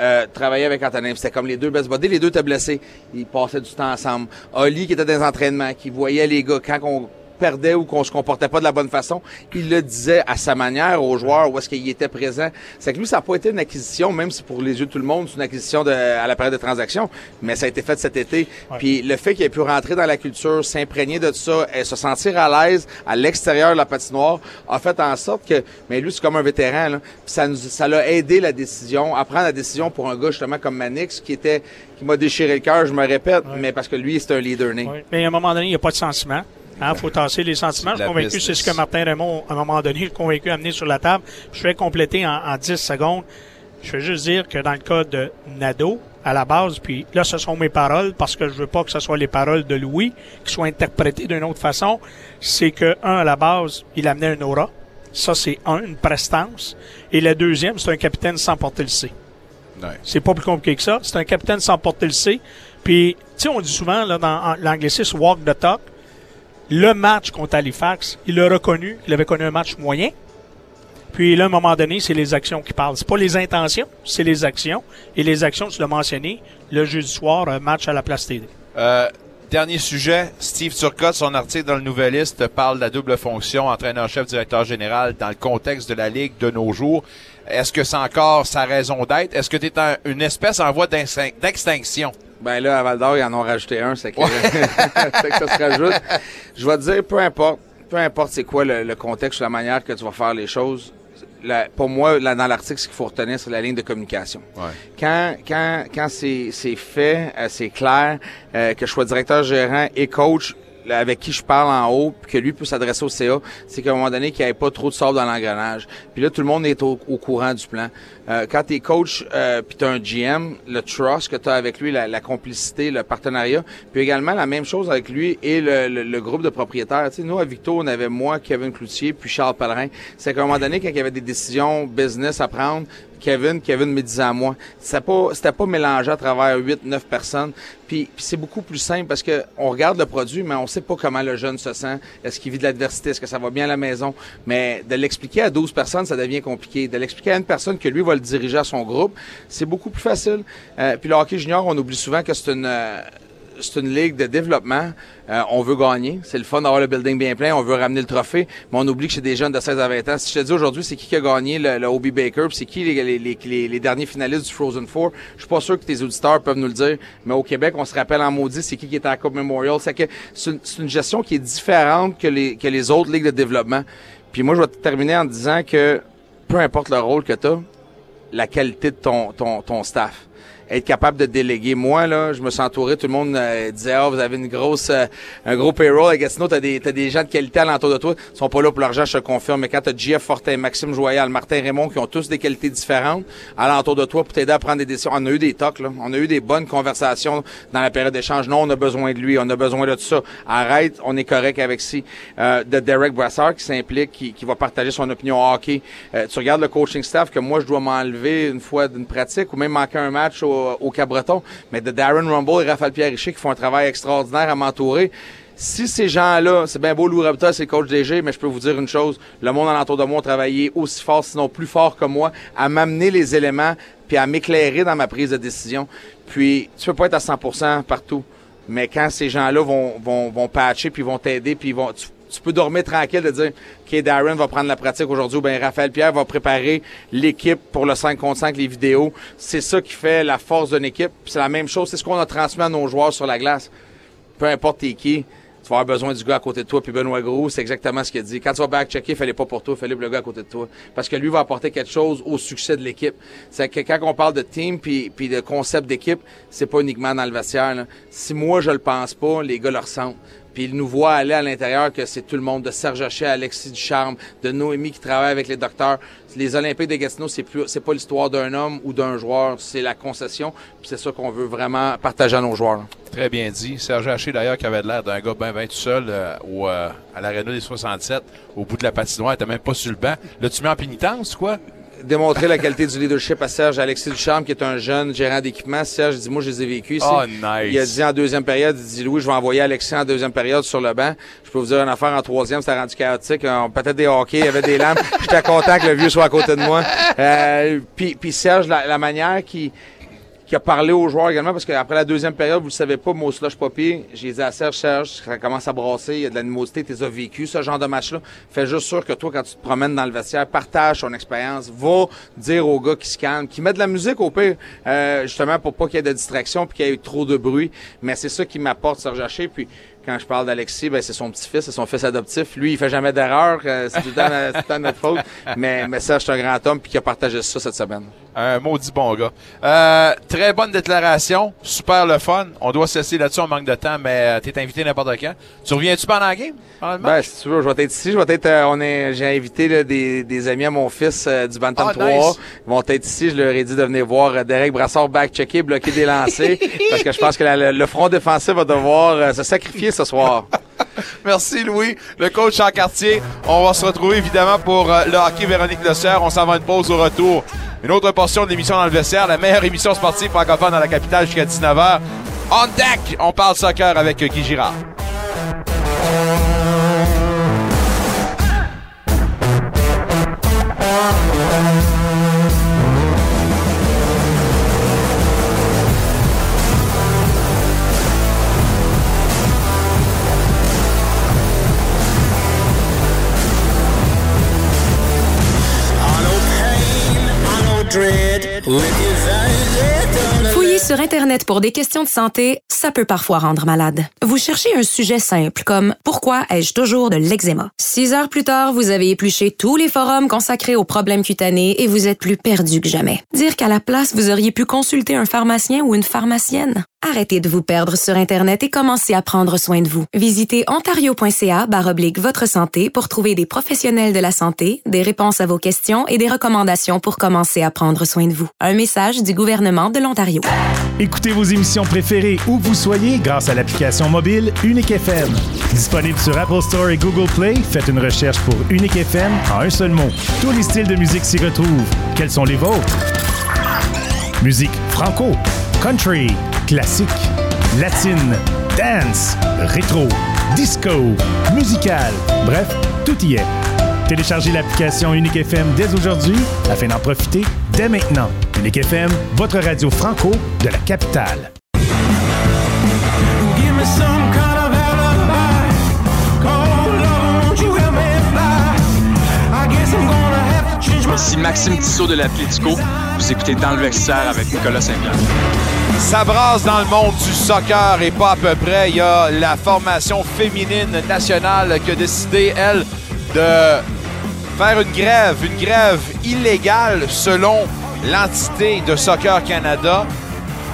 Euh, travailler avec Antonin, c'était comme les deux best buddies, les deux étaient blessés. Ils passaient du temps ensemble. Oli qui était dans les entraînements, qui voyait les gars quand on perdait ou qu'on se comportait pas de la bonne façon, il le disait à sa manière aux joueurs où est-ce qu'il était présent. C'est que lui, ça n'a pas été une acquisition, même si pour les yeux de tout le monde, c'est une acquisition de, à la période de transaction, mais ça a été fait cet été. Puis le fait qu'il ait pu rentrer dans la culture, s'imprégner de ça, et se sentir à l'aise à l'extérieur de la patinoire, a fait en sorte que, mais lui, c'est comme un vétéran, là. Puis ça nous, ça l'a aidé la décision, à prendre la décision pour un gars justement comme Manix, qui était, qui m'a déchiré le cœur, je me répète, mais parce que lui, c'est un leader né. Mais à un moment donné, il n'y a pas de sentiment. Il faut tasser les sentiments. Je la suis convaincu, c'est ce que Martin Raymond, à un moment donné, je suis convaincu à amener sur la table. Je vais compléter en, en 10 secondes. Je vais juste dire que dans le cas de Nadeau, à la base, puis là, ce sont mes paroles, parce que je veux pas que ce soit les paroles de Louis qui soient interprétées d'une autre façon. C'est que, un, à la base, il amenait un aura. Ça, c'est un, une prestance. Et le deuxième, c'est un capitaine sans porter le C. C'est pas plus compliqué que ça. C'est un capitaine sans porter le C. Puis, tu sais, on dit souvent, là, dans l'anglicisme, walk the talk. Le match contre Halifax, il a reconnu qu'il avait connu un match moyen. Puis là, à un moment donné, c'est les actions qui parlent. C'est pas les intentions, c'est les actions. Et les actions, tu l'as mentionné, le jeudi soir, match à la place TD. Euh, Dernier sujet, Steve Turcotte, son article dans le Nouvelliste parle de la double fonction entraîneur-chef, directeur général dans le contexte de la Ligue de nos jours. Est-ce que c'est encore sa raison d'être? Est-ce que tu es une espèce en voie d'extin- d'extinction? Ben là, à Val d'Or, ils en ont rajouté un, c'est que, [laughs] que ça se rajoute. Je vais te dire, peu importe, peu importe c'est quoi le, le contexte ou la manière que tu vas faire les choses, la- pour moi, là, dans l'article, ce qu'il faut retenir, c'est la ligne de communication. Quand, quand, quand c'est, c'est fait, euh, c'est clair, euh, que je sois directeur gérant et coach, là, avec qui je parle en haut, puis que lui peut s'adresser au CA, c'est qu'à un moment donné, qu'il n'y ait pas trop de sable dans l'engrenage. Puis là, tout le monde est au, au courant du plan. Euh, quand tu es coach, euh, puis tu un GM, le trust que tu as avec lui, la, la complicité, le partenariat, puis également la même chose avec lui et le, le- le groupe de propriétaires. Tu sais, nous, à Victo, on avait moi, Kevin Cloutier, puis Charles Pellerin. C'est qu'à un moment donné, quand il y avait des décisions business à prendre, Kevin, Kevin me disait à moi. C'était pas, c'était pas mélangé à travers 8, 9 personnes. Puis, c'est beaucoup plus simple parce que on regarde le produit, mais on sait pas comment le jeune se sent. Est-ce qu'il vit de l'adversité? Est-ce que ça va bien à la maison? Mais de l'expliquer à 12 personnes, ça devient compliqué. De l'expliquer à une personne que lui le diriger à son groupe, c'est beaucoup plus facile. Euh, puis le hockey junior, on oublie souvent que c'est une, euh, c'est une ligue de développement. Euh, on veut gagner. C'est le fun d'avoir le building bien plein. On veut ramener le trophée. Mais on oublie que c'est des jeunes de 16 à 20 ans. Si je te dis aujourd'hui, c'est qui qui a gagné le, le Obi Baker, c'est qui les, les, les, les- derniers finalistes du Frozen Four, je suis pas sûr que tes auditeurs peuvent nous le dire. Mais au Québec, on se rappelle en maudit, c'est qui qui était à la Coupe Memorial. C'est que c'est une, une gestion qui est différente que les, que les autres ligues de développement. Puis moi, je vais te terminer en disant que peu importe le rôle que tu as, la qualité de ton, ton, ton staff. Être capable de déléguer. Moi, là, je me suis entouré, tout le monde euh, disait, ah, vous avez une grosse, euh, un gros payroll à Gatineau, t'as des, t'as des gens de qualité alentour de toi. Ils sont pas là pour l'argent, je te confirme. Mais quand t'as JF Fortin, Maxime Joyal, Martin Raymond, qui ont tous des qualités différentes alentour de toi pour t'aider à prendre des décisions. On a eu des tocs, là. On a eu des bonnes conversations dans la période d'échange. Non, on a besoin de lui, on a besoin de tout ça. Arrête, on est correct avec si. Euh, de Derek Brassard qui s'implique, qui, qui va partager son opinion hockey. Euh, tu regardes le coaching staff que moi, je dois m'enlever une fois d'une pratique ou même manquer un match au, au Cabreton. Mais de Darren Rumble et Raphaël Pierre qui font un travail extraordinaire à m'entourer. Si ces gens-là, c'est bien beau, Lou Rabita, c'est le coach DG, mais je peux vous dire une chose, le monde alentour de moi a travaillé aussi fort, sinon plus fort que moi, à m'amener les éléments puis à m'éclairer dans ma prise de décision. Puis, tu peux pas être à 100% partout. Mais quand ces gens-là vont, vont, vont patcher, puis vont t'aider, puis vont, tu peux dormir tranquille de dire, OK, Darren va prendre la pratique aujourd'hui, ou bien Raphaël Pierre va préparer l'équipe pour le 5 contre 5, les vidéos. C'est ça qui fait la force d'une équipe. C'est la même chose, c'est ce qu'on a transmis à nos joueurs sur la glace. Peu importe t'es qui, tu vas avoir besoin du gars à côté de toi. Puis Benoît Gros, c'est exactement ce qu'il dit. Quand tu vas back-checker, fallait pas pour toi, fallait le gars à côté de toi. Parce que lui va apporter quelque chose au succès de l'équipe. C'est que quand on parle de team puis, de concept d'équipe, c'est pas uniquement dans le vestiaire. Si moi je le pense pas, les gars le ressentent. Puis ils nous voient aller à l'intérieur que c'est tout le monde, de Serge Hachet, Alexis Ducharme, de Noémie qui travaille avec les docteurs. Les Olympiques de Gatineau, c'est plus, c'est pas l'histoire d'un homme ou d'un joueur, c'est la concession. Puis c'est ça qu'on veut vraiment partager à nos joueurs. là. Très bien dit. Serge Haché, d'ailleurs, qui avait l'air d'un gars bien, bien tout seul euh, au, euh, à l'Arena des 67, au bout de la patinoire, il était même pas sur le banc. L'as-tu mis en pénitence, quoi? Démontrer la qualité du leadership à Serge Alexis Ducharme, qui est un jeune gérant d'équipement. Serge dit, moi, je les ai vécus ici. Oh, nice. Il a dit en deuxième période, il dit, Louis, je vais envoyer Alexis en deuxième période sur le banc. Je peux vous dire une affaire en troisième, c'était rendu chaotique. Euh, Peut-être des hockey, il y avait des lampes. J'étais content que le vieux soit à côté de moi. Euh, puis, puis Serge, la, la manière qui qui a parlé aux joueurs également, parce qu'après la deuxième période, vous le savez pas, moi, slush poppy, j'ai dit à Serge, Serge, ça commence à brasser, il y a de l'animosité, tu as vécu, ce genre de match-là. Fais juste sûr que toi, quand tu te promènes dans le vestiaire, partage ton expérience, va dire aux gars qui se calment, qui mettent de la musique au pire, euh, justement pour pas qu'il y ait de distraction puis qu'il y ait trop de bruit. Mais c'est ça qui m'apporte Serge Haché, puis quand je parle d'Alexis, ben c'est son petit-fils, c'est son fils adoptif. Lui, il fait jamais d'erreur, euh, c'est tout le temps, c'est tout le temps notre faute. Mais, mais Serge, c'est un grand homme puis qui a partagé ça cette semaine. Un maudit bon gars. Euh, très bonne déclaration. Super le fun. On doit se laisser là-dessus, on manque de temps, mais tu t'es invité n'importe quand. Tu reviens-tu pendant la game? Pendant le match? Ben, si tu veux, je vais être ici. Je vais être, euh, on est, j'ai invité là, des, des amis à mon fils euh, du Bantam Ah, 3. nice. Ils vont être ici. Je leur ai dit de venir voir euh, Derek Brassard back-checker, bloquer des lancers. [laughs] parce que je pense que la- le, le front défensif va devoir euh, se sacrifier ce soir. [laughs] Merci Louis, le coach en quartier. On va se retrouver évidemment pour euh, le hockey Véronique Le Serre. On s'en va une pause au retour. Une autre portion de l'émission dans le vestiaire, la meilleure émission sportive francophone dans la capitale jusqu'à 19h. On deck, on parle soccer avec Guy Girard. Fouiller sur Internet pour des questions de santé, ça peut parfois rendre malade. Vous cherchez un sujet simple comme Pourquoi ai-je toujours de l'eczéma? Six heures plus tard, vous avez épluché tous les forums consacrés aux problèmes cutanés et vous êtes plus perdu que jamais. Dire qu'à la place, vous auriez pu consulter un pharmacien ou une pharmacienne? Arrêtez de vous perdre sur Internet et commencez à prendre soin de vous. Visitez ontario.ca oblique votre santé pour trouver des professionnels de la santé, des réponses à vos questions et des recommandations pour commencer à prendre soin de vous. Un message du gouvernement de l'Ontario. Écoutez vos émissions préférées où vous soyez grâce à l'application mobile Unique FM. Disponible sur Apple Store et Google Play, faites une recherche pour Unique FM en un seul mot. Tous les styles de musique s'y retrouvent. Quels sont les vôtres? Musique franco, country, classique, latine, dance, rétro, disco, musical, bref, tout y est. Téléchargez l'application Unique FM dès aujourd'hui afin d'en profiter dès maintenant. Unique FM, votre radio franco de la capitale. Ici Maxime Tissot de. Vous écoutez Dans le vestiaire avec Nicolas Saint-Pierre. Ça brasse dans le monde du soccer et pas à peu près. Il y a la formation féminine nationale qui a décidé, elle, de faire une grève, une grève illégale selon l'entité de Soccer Canada.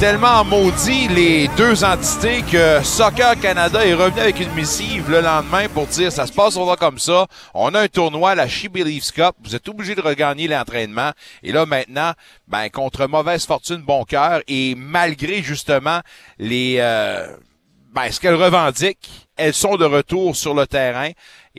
Tellement maudit les deux entités que Soccer Canada est revenu avec une missive le lendemain pour dire ça se passera comme ça. On a un tournoi, la She Believes Cup. Vous êtes obligé de regagner l'entraînement. Et là maintenant, ben contre mauvaise fortune, bon cœur et malgré justement les euh, ben, ce qu'elles revendiquent, elles sont de retour sur le terrain.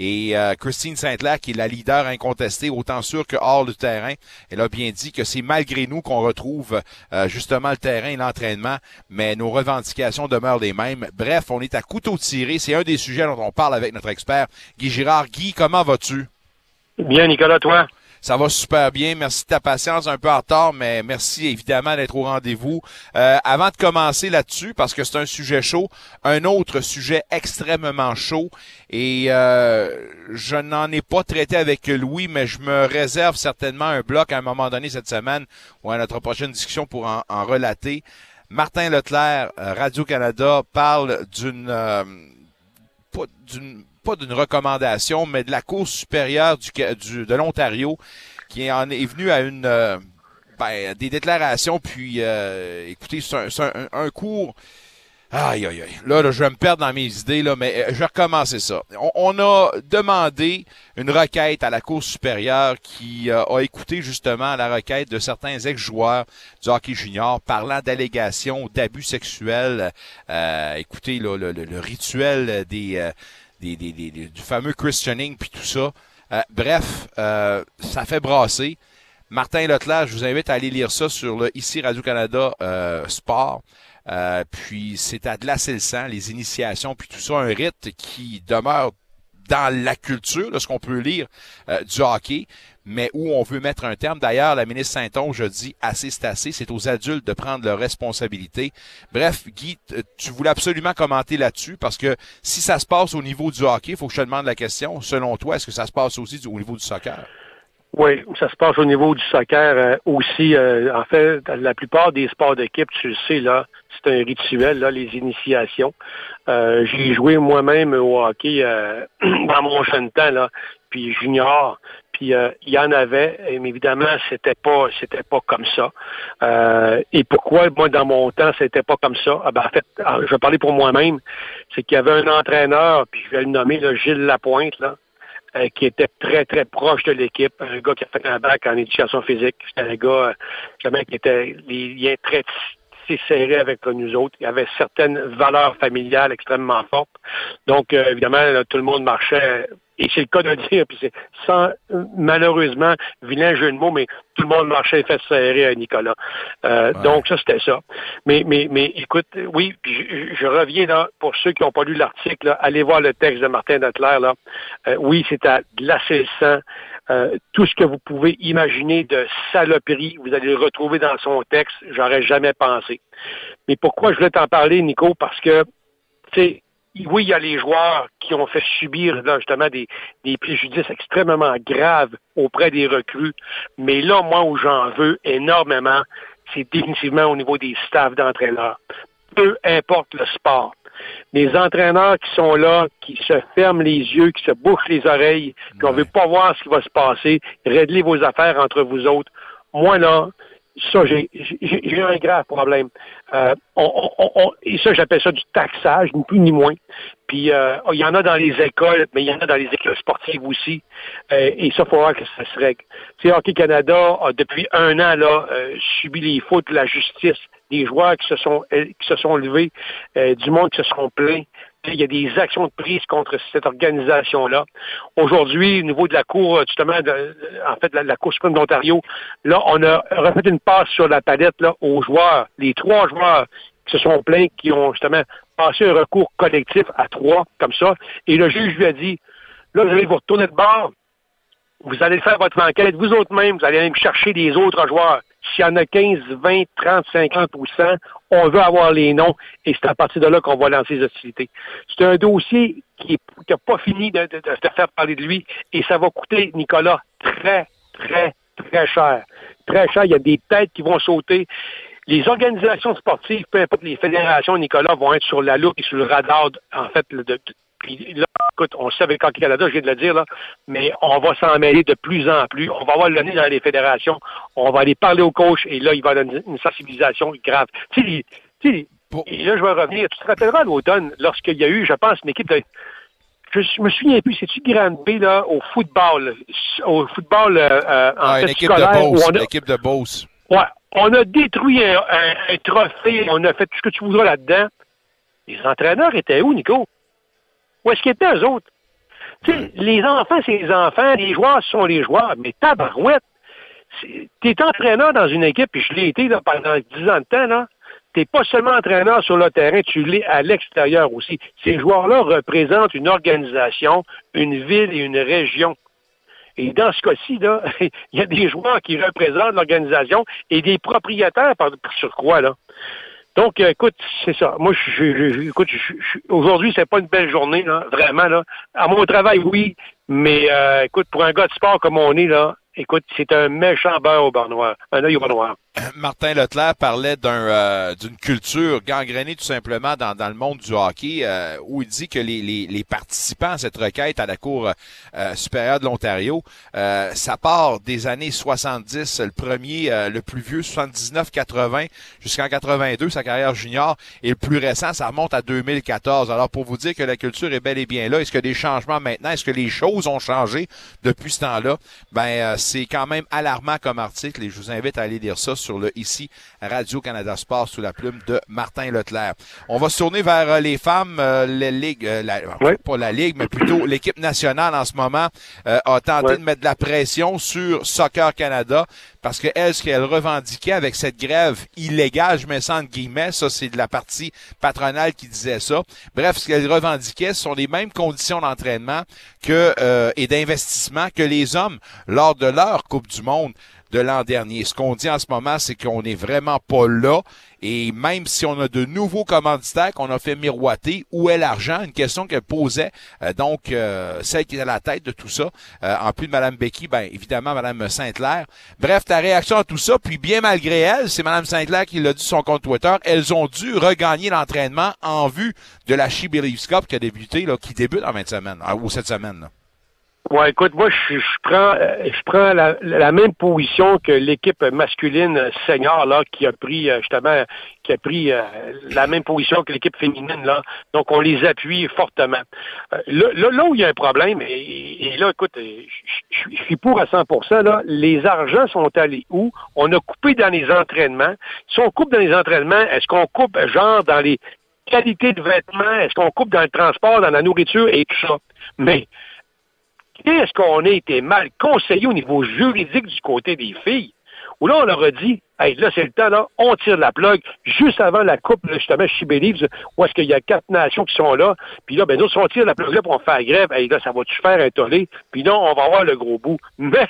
Et euh, Christine Saint-Clair, qui est la leader incontestée, autant sûr que hors du terrain, elle a bien dit que c'est malgré nous qu'on retrouve euh, justement le terrain et l'entraînement, mais nos revendications demeurent les mêmes. Bref, on est à couteau tiré. C'est un des sujets dont on parle avec notre expert, Guy Girard. Guy, comment vas-tu? Bien, Nicolas, toi? Ça va super bien. Merci de ta patience, un peu en retard, mais merci évidemment d'être au rendez-vous. Euh, avant de commencer là-dessus, parce que c'est un sujet chaud, un autre sujet extrêmement chaud, et euh, je n'en ai pas traité avec Louis, mais je me réserve certainement un bloc à un moment donné cette semaine ou à notre prochaine discussion pour en, relater. Martin Leclerc, euh, Radio-Canada, parle d'une... pas d'une pas d'une recommandation, mais de la Cour supérieure du, du de l'Ontario qui en est venue à une euh, ben, des déclarations, puis euh, écoutez, c'est un, cours. Aïe, aïe, aïe. Là, là, je vais me perdre dans mes idées, là, mais euh, je vais recommencer ça. On, a demandé une requête à la Cour supérieure qui a écouté justement la requête de certains ex-joueurs du hockey junior parlant d'allégations d'abus sexuels. Écoutez, là, le, rituel des des, du fameux questioning puis tout ça. Euh, bref, euh, ça fait brasser. Martin Leclerc, je vous invite à aller lire ça sur le ici Radio-Canada euh, Sport. Euh, puis c'est à glacer le sang, les initiations, puis tout ça, un rite qui demeure dans la culture, de ce qu'on peut lire euh, du hockey, mais où on veut mettre un terme. D'ailleurs, la ministre Saint-Onge dit assez c'est assez, c'est aux adultes de prendre leurs responsabilités. Bref, Guy, tu voulais absolument commenter là-dessus parce que si ça se passe au niveau du hockey, il faut que je te demande la question. Selon toi, est-ce que ça se passe aussi au niveau du soccer? Oui, ça se passe au niveau du soccer euh, aussi. Euh, en fait, la plupart des sports d'équipe, tu le sais, là, c'est un rituel, là, les initiations. Euh, j'ai joué moi-même au hockey euh, [clears throat] dans mon jeune temps, là, puis junior. Euh, il y en avait, mais évidemment, c'était pas c'était pas comme ça. et pourquoi, moi, dans mon temps, c'était pas comme ça? Ah ben, en fait, je vais parler pour moi-même, c'est qu'il y avait un entraîneur, puis je vais le nommer, là, Gilles Lapointe, là, euh, qui était très, très proche de l'équipe. Un gars qui a fait un bac en éducation physique. C'était un gars, euh, qui était les liens très serrés avec nous autres. Il avait certaines valeurs familiales extrêmement fortes. Donc, euh, évidemment, tout le monde marchait et c'est le cas de dire, puis c'est sans malheureusement vilain jeu de mots, mais tout le monde marchait fait serrer à Nicolas. Euh, Donc ça, c'était ça. Mais, mais, mais écoute, oui, je, je, reviens là, pour ceux qui n'ont pas lu l'article, allez voir le texte de Martin Datler. Là. Euh, oui, c'est à glacer le sang. Euh, tout ce que vous pouvez imaginer de saloperie, vous allez le retrouver dans son texte. J'aurais jamais pensé. Mais pourquoi je voulais t'en parler, Nico? Parce que, tu sais, oui, il y a les joueurs qui ont fait subir là, justement des, des préjudices extrêmement graves auprès des recrues. Mais là, moi, où j'en veux énormément, c'est définitivement au niveau des staffs d'entraîneurs. Peu importe le sport. Les entraîneurs qui sont là, qui se ferment les yeux, qui se bouchent les oreilles, qu'on ne veut pas voir ce qui va se passer, réglez vos affaires entre vous autres. Moi, là, ça, j'ai un grave problème. Euh, on, on, on, et ça, j'appelle ça du taxage, ni plus ni moins. Puis, euh, il y en a dans les écoles, mais il y en a dans les écoles sportives aussi. Euh, et ça, il faut voir que ça se règle. Tu sais, Hockey Canada a, depuis un an, là, euh, subi les fautes de la justice. Des joueurs qui se sont, euh, qui se sont levés, du monde qui se sont plaints. Il y a des actions de prise contre cette organisation-là. Aujourd'hui, au niveau de la Cour, justement, en fait, la, Cour suprême d'Ontario, là, on a refait une passe sur la palette là, aux joueurs, les trois joueurs qui se sont plaints, qui ont justement passé un recours collectif à trois, comme ça. Et le juge lui a dit, là, vous allez vous retourner de bord, vous allez faire votre enquête, vous autres même, vous allez même chercher des autres joueurs. S'il y en a 15, 20, 30, 50 ou 100, on veut avoir les noms et c'est à partir de là qu'on va lancer les hostilités. C'est un dossier qui n'a pas fini de, de, faire parler de lui et ça va coûter, Nicolas, très, très, très cher. Très cher. Il y a des têtes qui vont sauter. Les organisations sportives, peu importe les fédérations, Nicolas, vont être sur la loupe et sur le radar, en fait, de puis là, écoute, on sait avec Hockey Canada, je viens de le dire, là, mais on va s'en mêler de plus en plus. On va avoir le nez dans les fédérations. On va aller parler au coach et là, il va y avoir une, sensibilisation grave. Tu sais, et là, je vais revenir. Tu te rappelleras à l'automne, lorsqu'il y a eu, je pense, une équipe de. Je me souviens plus, c'est-tu Grand B là, au football, au football euh, en ah, fait, une équipe de Beauce, on a, l'équipe de Beauce. Ouais, on a détruit un, un, un trophée, on a fait tout ce que tu voudras là-dedans. Les entraîneurs étaient où, Nico? Où est-ce qu'ils étaient, eux autres? Sais, les enfants, c'est les enfants, les joueurs sont les joueurs, mais tabarouette, t'es entraîneur dans une équipe, et je l'ai été là, pendant 10 ans de temps, là. T'es pas seulement entraîneur sur le terrain, tu l'es à l'extérieur aussi. Ces joueurs-là représentent une organisation, une ville et une région. Et dans ce cas-ci, là, [laughs] il y a des joueurs qui représentent l'organisation et des propriétaires par, sur quoi, là? Donc, euh, écoute, c'est ça. Moi, je, je, écoute, aujourd'hui, c'est pas une belle journée, là, vraiment, là. À mon travail, oui, mais euh, écoute, pour un gars de sport comme on est, là, écoute, c'est un méchant beurre au beurre noir, un œil au beurre noir. [clears throat] Martin Leclerc parlait euh, d'une culture gangrénée tout simplement dans, le monde du hockey, euh, où il dit que les, participants à cette requête à la Cour euh, supérieure de l'Ontario, ça part des années 70, le premier, le plus vieux, 79-80, jusqu'en 82, sa carrière junior, et le plus récent, ça remonte à 2014. Alors pour vous dire que la culture est bel et bien là, est-ce que des changements maintenant, est-ce que les choses ont changé depuis ce temps-là? Ben c'est quand même alarmant comme article et je vous invite à aller lire ça sur le ici Radio-Canada Sport sous la plume de Martin Leclerc. On va se tourner vers euh, les femmes, euh, les ligues, euh, la, oui. pas la ligue, mais plutôt l'équipe nationale en ce moment euh, a tenté Oui. de mettre de la pression sur Soccer Canada parce que elle, ce qu'elle revendiquait avec cette grève illégale, je mets ça entre guillemets, ça c'est de la partie patronale qui disait ça. Bref, ce qu'elle revendiquait, ce sont les mêmes conditions d'entraînement que euh, et d'investissement que les hommes lors de leur Coupe du Monde de l'an dernier. Ce qu'on dit en ce moment, c'est qu'on n'est vraiment pas là. Et même si on a de nouveaux commanditaires qu'on a fait miroiter, où est l'argent? Une question qu'elle posait. Euh, donc, euh, celle qui est à la tête de tout ça, euh, en plus de Mme Becky, ben évidemment Mme Sainte-Claire. Bref, ta réaction à tout ça, puis bien malgré elle, c'est Mme Sainte-Claire qui l'a dit sur son compte Twitter, elles ont dû regagner l'entraînement en vue de la She qui a débuté, qui débute en 20 semaines, ou cette semaine. Là. Ouais, écoute, moi, je, je prends, euh, je prends la, la, même position que l'équipe masculine senior là, qui a pris euh, justement, qui a pris euh, la même position que l'équipe féminine là. Donc, on les appuie fortement. Là, là, là, où il y a un problème, et, là, écoute, je suis pour à 100%. Là, les argents sont allés où? On a coupé dans les entraînements. Si on coupe dans les entraînements, est-ce qu'on coupe genre dans les qualités de vêtements? Est-ce qu'on coupe dans le transport, dans la nourriture et tout ça? Mais est-ce qu'on a été mal conseillé au niveau juridique du côté des filles? Où là, on leur a dit, hey, là, c'est le temps, là, on tire la plug, juste avant la coupe, justement, Believes, où est-ce qu'il y a quatre nations qui sont là, puis là, ben, nous, si on tire la plug là pour faire grève, hey, là, ça va-tu faire un puis non, on va avoir le gros bout. [laughs] Mais,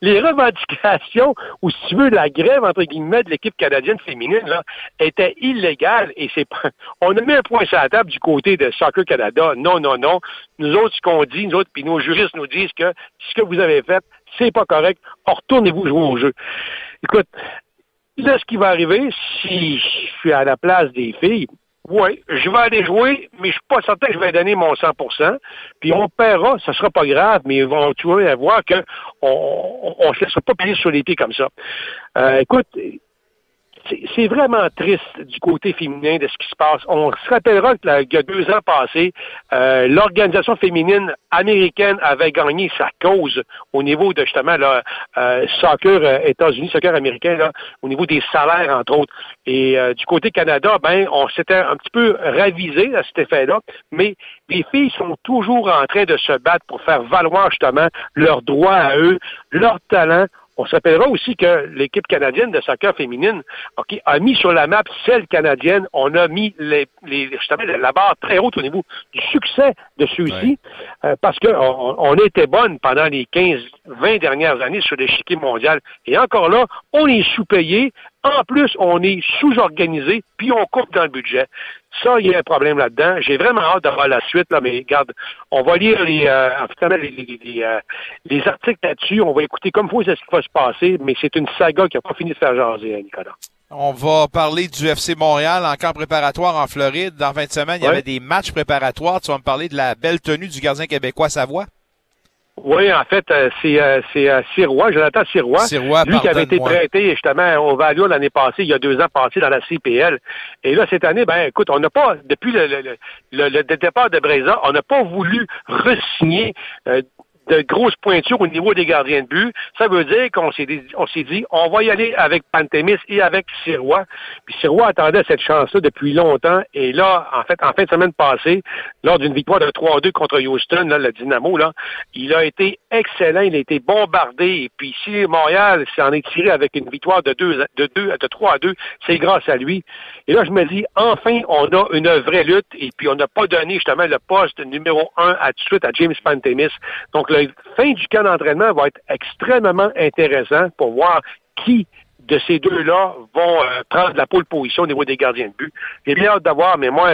les revendications, ou si tu veux, la grève, entre guillemets, de l'équipe canadienne féminine, là, était illégale, et c'est pas, [laughs] on a mis un point sur la table du côté de Soccer Canada. Non, non, non. Nous autres, ce qu'on dit, nous autres, puis nos juristes nous disent que ce que vous avez fait, c'est pas correct. Retournez-vous jouer au jeu. Écoute, là, ce qui va arriver, si je suis à la place des filles, oui, je vais aller jouer, mais je suis pas certain que je vais donner mon 100% Puis on paiera, ça sera pas grave, mais vont tu vas voir qu'on on, on se laissera pas payer sur l'été comme ça. Euh, écoute, c'est vraiment triste du côté féminin de ce qui se passe. On se rappellera qu'il y a deux ans passés, euh, l'organisation féminine américaine avait gagné sa cause au niveau de justement là, euh, soccer euh, États-Unis, soccer américain, là, au niveau des salaires, entre autres. Et du côté Canada, ben, on s'était un petit peu ravisé à cet effet-là, mais les filles sont toujours en train de se battre pour faire valoir justement leurs droits à eux, leur talent, on s'appellera aussi que l'équipe canadienne de soccer féminine a mis sur la map celle canadienne. On a mis les, justement la barre très haute au niveau du succès de ceux-ci euh, parce qu'on on était bonne pendant les 15-20 dernières années sur l'échiquier mondial. Et encore là, on est sous-payé. En plus, on est sous-organisé, puis on coupe dans le budget. Ça, il y a un problème là-dedans. J'ai vraiment hâte d'avoir la suite, là, mais regarde, on va lire les, euh, les, les, euh, les, articles là-dessus, on va écouter comme faut ce qui va se passer, mais c'est une saga qui n'a pas fini de faire jaser, Nicolas. On va parler du FC Montréal en camp préparatoire en Floride. Dans 20 semaines, il y avait des matchs préparatoires. Tu vas me parler de la belle tenue du gardien québécois Savoie? Oui, en fait, euh, c'est euh, c'est euh, Sirois, Jonathan Sirois. Sirois lui qui avait été prêté justement au Valio l'année passée, il y a deux ans passé dans la CPL. Et là, cette année, ben écoute, on n'a pas, depuis le, le, le, le, départ de Breza, on n'a pas voulu re-signer de grosses pointures au niveau des gardiens de but. Ça veut dire qu'on s'est dit, on s'est dit, on va y aller avec Pantémis et avec Sirois. Puis Sirois attendait cette chance-là depuis longtemps. Et là, en fait, en fin de semaine passée, lors d'une victoire de 3-2 contre Houston, là, le Dynamo, là, il a été excellent, il a été bombardé. Et puis si Montréal s'en est tiré avec une victoire de 2 de 2 de 3 à 2, c'est grâce à lui. Et là, je me dis, enfin, on a une vraie lutte. Et puis on n'a pas donné justement le poste numéro 1 à tout de suite à James Pantémis. Donc la fin du camp d'entraînement va être extrêmement intéressant pour voir qui de ces deux-là vont euh, prendre la pole position au niveau des gardiens de but. J'ai bien hâte d'avoir, mais moi,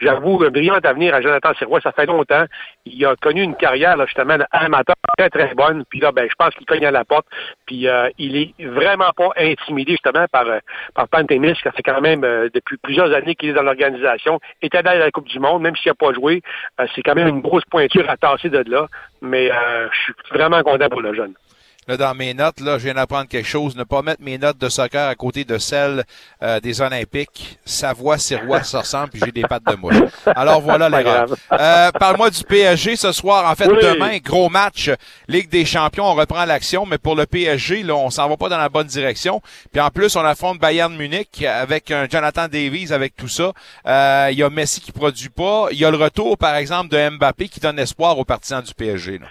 j'avoue, un brillant avenir à Jonathan Sirois. Ça fait longtemps. Il a connu une carrière, justement, amateur très, très bonne. Puis là, ben, je pense qu'il cogne à la porte. Puis euh, il est vraiment pas intimidé, justement, par, euh, par Pantémis, qui fait quand même depuis plusieurs années qu'il est dans l'organisation. Était dans la Coupe du Monde, même s'il n'a pas joué. c'est quand même une grosse pointure à tasser de là. Mais je suis vraiment content pour le jeune. Là, dans mes notes, là, je viens d'apprendre quelque chose. Ne pas mettre mes notes de soccer à côté de celles euh, des Olympiques. Savoie, Sirois, ça ressemble, puis j'ai des pattes de mouche. Alors [laughs] voilà l'erreur. Euh, Parle-moi du PSG ce soir. En fait, demain, gros match. Ligue des champions, on reprend l'action, mais pour le PSG, là, on s'en va pas dans la bonne direction. Puis en plus, on affronte Bayern Munich avec un Jonathan Davies, avec tout ça. Euh, il y a Messi qui produit pas. Il y a le retour, par exemple, de Mbappé qui donne espoir aux partisans du PSG. Là.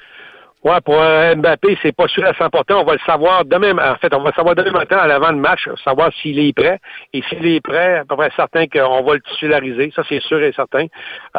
Ouais, pour un Mbappé, c'est pas sûr à 100%. On va le savoir demain. En fait, on va le savoir demain matin à l'avant de match, savoir s'il est prêt. Et s'il est prêt, à peu près certain qu'on va le titulariser. Ça, c'est sûr et certain.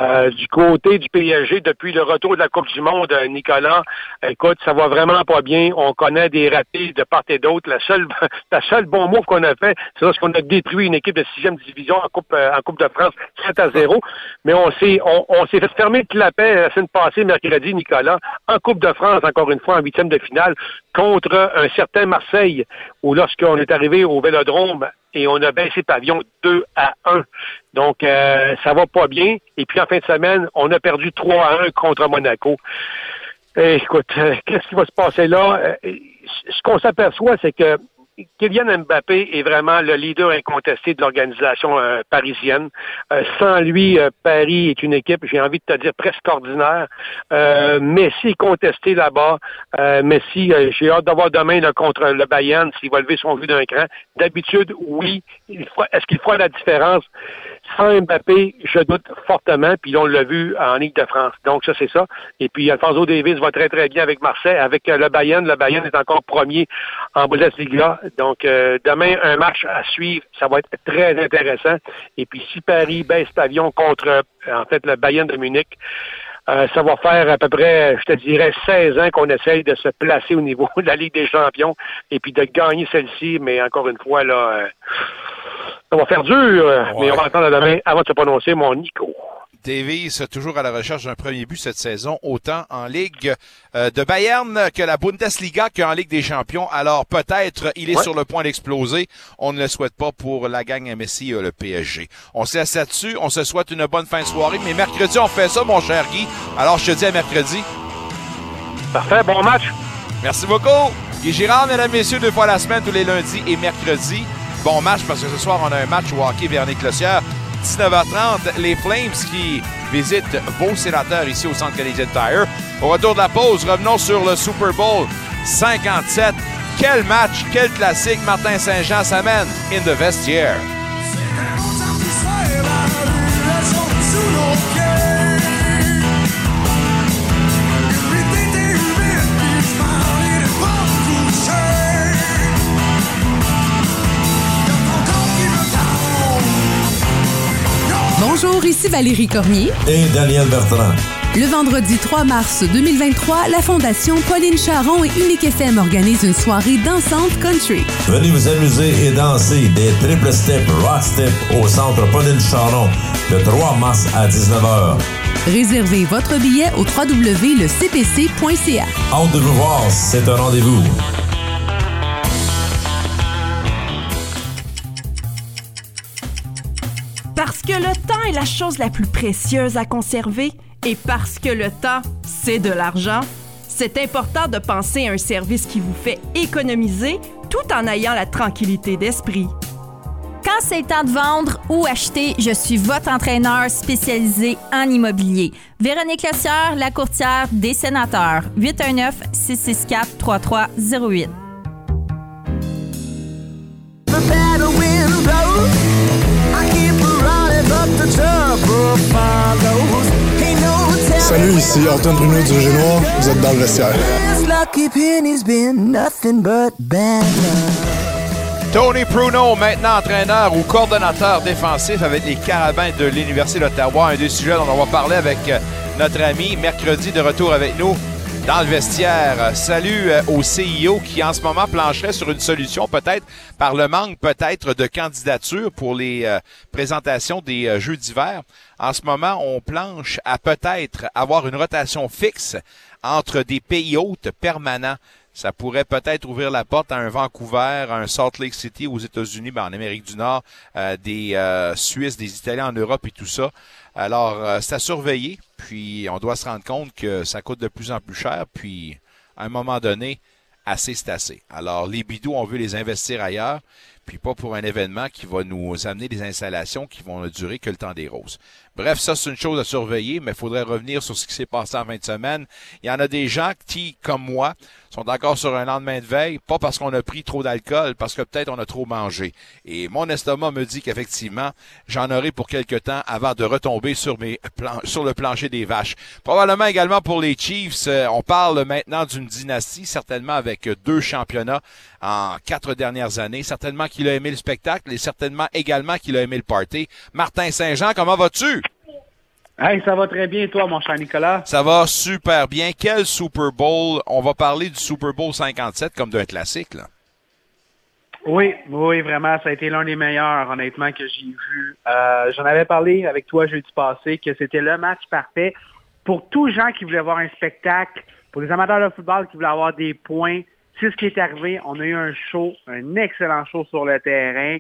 Euh, du côté du PSG, depuis le retour de la Coupe du Monde, Nicolas, écoute, ça va vraiment pas bien. On connaît des ratés de part et d'autre. La seule, [laughs] la seule bon move qu'on a fait, c'est lorsqu'on a détruit une équipe de sixième division en Coupe, en Coupe de France 7 à 0. Mais on s'est, on, s'est fait fermer le clapet la semaine passée, mercredi, Nicolas, en Coupe de France encore une fois en huitième de finale contre un certain Marseille, où lorsqu'on est arrivé au Vélodrome et on a baissé pavillon 2 à 1. Donc, euh, ça va pas bien. Et puis, en fin de semaine, on a perdu 3 à 1 contre Monaco. écoute, euh, qu'est-ce qui va se passer là? Euh, ce qu'on s'aperçoit, c'est que Kylian Mbappé est vraiment le leader incontesté de l'organisation euh, parisienne. Euh, sans lui, euh, Paris est une équipe, j'ai envie de te dire, presque ordinaire. Messi est contesté là-bas. Messi, j'ai hâte d'avoir demain contre le Bayern s'il va lever son vue d'un cran. D'habitude, oui. Est-ce qu'il fera la différence? Sans Mbappé, je doute fortement, puis on l'a vu en Ligue de France. Donc, ça, c'est ça. Et puis, Alfonso Davis va très, très bien avec Marseille, avec euh, le Bayern. Le Bayern est encore premier en Bundesliga. Donc, euh, demain, un match à suivre. Ça va être très intéressant. Et puis, si Paris baisse pavillon contre, euh, en fait, le Bayern de Munich, euh, ça va faire à peu près, je te dirais, 16 ans qu'on essaye de se placer au niveau [laughs] de la Ligue des champions et puis de gagner celle-ci. Mais encore une fois, là, euh, ça va faire dur. euh, Mais on va attendre demain avant de se prononcer, mon Nico. Davies, toujours à la recherche d'un premier but cette saison, autant en Ligue euh, de Bayern que la Bundesliga qu'en Ligue des Champions. Alors peut-être il est Ouais. sur le point d'exploser. On ne le souhaite pas pour la gang MSI, euh, le PSG. On se laisse là-dessus. On se souhaite une bonne fin de soirée. Mais mercredi, on fait ça, mon cher Guy. Alors je te dis à mercredi. Parfait, bon match. Merci beaucoup. Guy Girard, mesdames, messieurs, deux fois la semaine, tous les lundis et mercredis. Bon match parce que ce soir, on a un match au hockey Véronique Clossière. 19h30, les Flames qui visitent vos sénateurs ici au Centre canadien Tire. Au retour de la pause, revenons sur le Super Bowl 57. Quel match, quel classique Martin Saint-Jean s'amène in the vestiaire. Bonjour, ici Valérie Cormier. Et Daniel Bertrand. Le vendredi 3 mars 2023, la Fondation Pauline Charon et Unique FM organisent une soirée dansante country. Venez vous amuser et danser des triple step, rock step au centre Pauline Charon le 3 mars à 19h. Réservez votre billet au www.lecpc.ca. Hâte de vous voir, c'est un rendez-vous. Parce que le temps est la chose la plus précieuse à conserver et parce que le temps, c'est de l'argent, c'est important de penser à un service qui vous fait économiser tout en ayant la tranquillité d'esprit. Quand c'est le temps de vendre ou acheter, je suis votre entraîneur spécialisé en immobilier. Véronique Lessieur, la courtière des sénateurs. 819-664-3308. Salut, ici Antoine Bruno du Génois. Vous êtes dans le vestiaire. Tony Pruno, maintenant entraîneur ou coordonnateur défensif avec les Carabins de l'Université d'Ottawa. Un des sujets dont on va parler avec euh, notre ami mercredi de retour avec nous dans le vestiaire. Salut euh, au CIO qui en ce moment plancherait sur une solution peut-être par le manque peut-être de candidatures pour les euh, présentations des euh, Jeux d'hiver. En ce moment, on planche à peut-être avoir une rotation fixe entre des pays hôtes permanents. Ça pourrait peut-être ouvrir la porte à un Vancouver, à un Salt Lake City aux États-Unis, ben en Amérique du Nord, euh, des euh, Suisses, des Italiens en Europe et tout ça. Alors, euh, c'est à surveiller. Puis, on doit se rendre compte que ça coûte de plus en plus cher. Puis, à un moment donné, assez, c'est assez. Alors, les bidous, on veut les investir ailleurs. Puis, pas pour un événement qui va nous amener des installations qui vont ne durer que le temps des roses. Bref, ça, c'est une chose à surveiller, mais il faudrait revenir sur ce qui s'est passé en 20 semaines. Il y en a des gens qui, comme moi, sont encore sur un lendemain de veille, pas parce qu'on a pris trop d'alcool, parce que peut-être on a trop mangé. Et mon estomac me dit qu'effectivement, j'en aurai pour quelque temps avant de retomber sur sur le plancher des vaches. Probablement également pour les Chiefs, euh, on parle maintenant d'une dynastie, certainement avec deux championnats en quatre dernières années. Certainement qu'il a aimé le spectacle et certainement également qu'il a aimé le party. Martin Saint-Jean, comment vas-tu? Hey, ça va très bien, toi, mon cher Nicolas. Ça va super bien. Quel Super Bowl? On va parler du Super Bowl 57 comme d'un classique, là. Oui, oui, vraiment, ça a été l'un des meilleurs, honnêtement, que j'ai vu. Euh, J'en avais parlé avec toi jeudi passé, que c'était le match parfait pour tous les gens qui voulaient voir un spectacle, pour les amateurs de football qui voulaient avoir des points. C'est ce qui est arrivé. On a eu un show, un excellent show sur le terrain.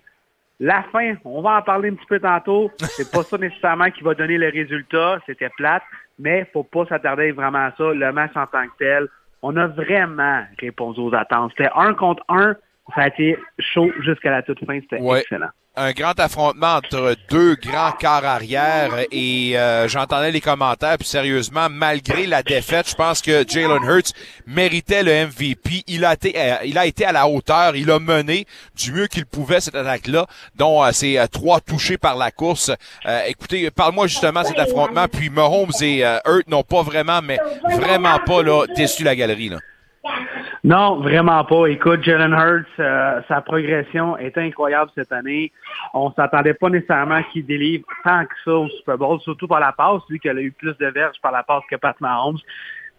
La fin, on va en parler un petit peu tantôt. [laughs] C'est pas ça nécessairement qui va donner le résultat. C'était plate, mais faut pas s'attarder vraiment à ça. Le match en tant que tel, on a vraiment répondu aux attentes. C'était un contre un. Ça a été chaud jusqu'à la toute fin. C'était Ouais. excellent. Un grand affrontement entre deux grands quarts arrière et euh, j'entendais les commentaires puis sérieusement malgré la défaite je pense que Jalen Hurts méritait le MVP il a été euh, il a été à la hauteur il a mené du mieux qu'il pouvait cette attaque là dont euh, ces euh, trois touchés par la course. Écoutez parle-moi justement de cet affrontement puis Mahomes et Hurts n'ont pas vraiment mais vraiment pas là déçu la galerie là Non, vraiment pas. Écoute, Jalen Hurts, euh, sa progression est incroyable cette année. On s'attendait pas nécessairement qu'il délivre tant que ça au Super Bowl, surtout par la passe, lui qui a eu plus de verges par la passe que Pat Mahomes.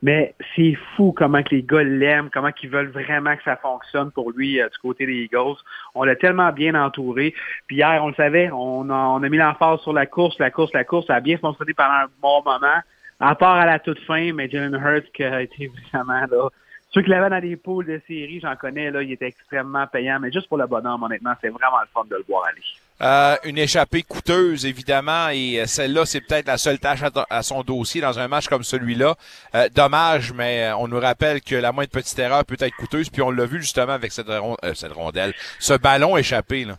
Mais c'est fou comment que les gars l'aiment, comment qu'ils veulent vraiment que ça fonctionne pour lui euh, du côté des Eagles. On l'a tellement bien entouré. Puis hier, on le savait, on a, mis l'emphase sur la course, la course, la course. Ça a bien fonctionné pendant un bon moment. À part à la toute fin, mais Jalen Hurts qui a été vraiment là. Ceux qui l'avaient dans des poules de série, j'en connais, là, il était extrêmement payant. Mais juste pour le bonhomme, honnêtement, c'est vraiment le fun de le voir aller. Euh, une échappée coûteuse, évidemment, et euh, celle-là, c'est peut-être la seule tâche à, son dossier dans un match comme celui-là. Euh, dommage, mais euh, on nous rappelle que la moindre petite erreur peut être coûteuse, puis on l'a vu justement avec cette, ron- euh, cette rondelle, ce ballon échappé. Là.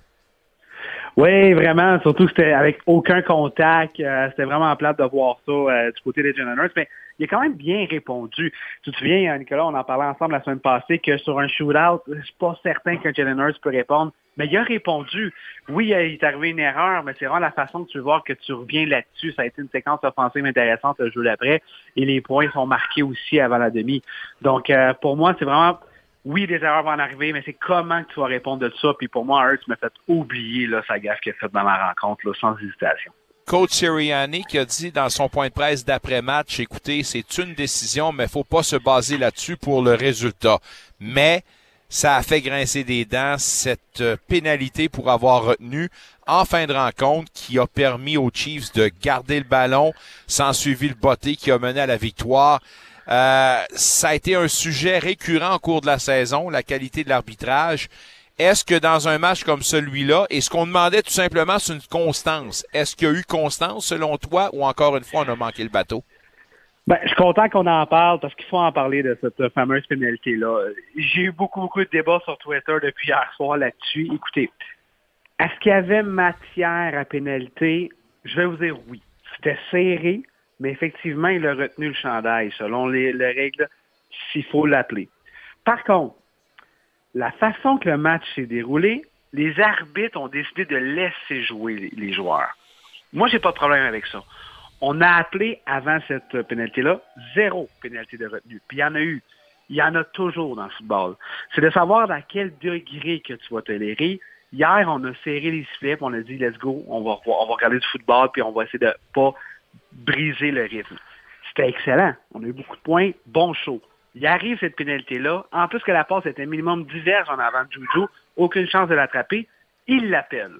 Oui, vraiment. Surtout que c'était avec aucun contact. Euh, c'était vraiment plate de voir ça euh, du côté des Hurts. Mais il a quand même bien répondu. Tu te souviens, euh, Nicolas, on en parlait ensemble la semaine passée que sur un shootout, je suis pas certain qu'un Jalen Hurts peut répondre. Mais il a répondu. Oui, euh, il est arrivé une erreur, mais c'est vraiment la façon que tu voir que tu reviens là-dessus. Ça a été une séquence offensive intéressante le jeu d'après. Et les points sont marqués aussi avant la demi. Donc, euh, pour moi, c'est vraiment oui, des erreurs vont en arriver, mais c'est comment que tu vas répondre de ça. Puis pour moi, Hurts m'a fait oublier là, sa gaffe qu'il a faite dans la rencontre, sans hésitation. Coach Sirianni qui a dit dans son point de presse d'après-match, écoutez, c'est une décision, mais faut pas se baser là-dessus pour le résultat. Mais ça a fait grincer des dents cette euh, pénalité pour avoir retenu en fin de rencontre qui a permis aux Chiefs de garder le ballon, sans suivi le botté qui a mené à la victoire. Euh, ça a été un sujet récurrent au cours de la saison, la qualité de l'arbitrage. Est-ce que dans un match comme celui-là, et ce qu'on demandait tout simplement, c'est une constance. Est-ce qu'il y a eu constance selon toi ou encore une fois on a manqué le bateau? Ben, je suis content qu'on en parle parce qu'il faut en parler de cette fameuse pénalité-là. J'ai eu beaucoup, beaucoup de débats sur Twitter depuis hier soir là-dessus. Écoutez, est-ce qu'il y avait matière à pénalité? Je vais vous dire oui. C'était serré, mais effectivement, il a retenu le chandail selon les, les règles, s'il faut l'appeler. Par contre, la façon que le match s'est déroulé, les arbitres ont décidé de laisser jouer les, joueurs. Moi, j'ai pas de problème avec ça. On a appelé avant cette pénalité-là zéro pénalité de retenue. Puis il y en a eu. Il y en a toujours dans le football. C'est de savoir dans quel degré que tu vas tolérer. Hier, on a serré les puis on a dit let's go, on va, on va regarder du football, puis on va essayer de pas briser le rythme. C'était excellent. On a eu beaucoup de points, bon show. Il arrive cette pénalité-là. En plus que la passe était minimum diverge en avant de Juju, aucune chance de l'attraper. Il l'appelle.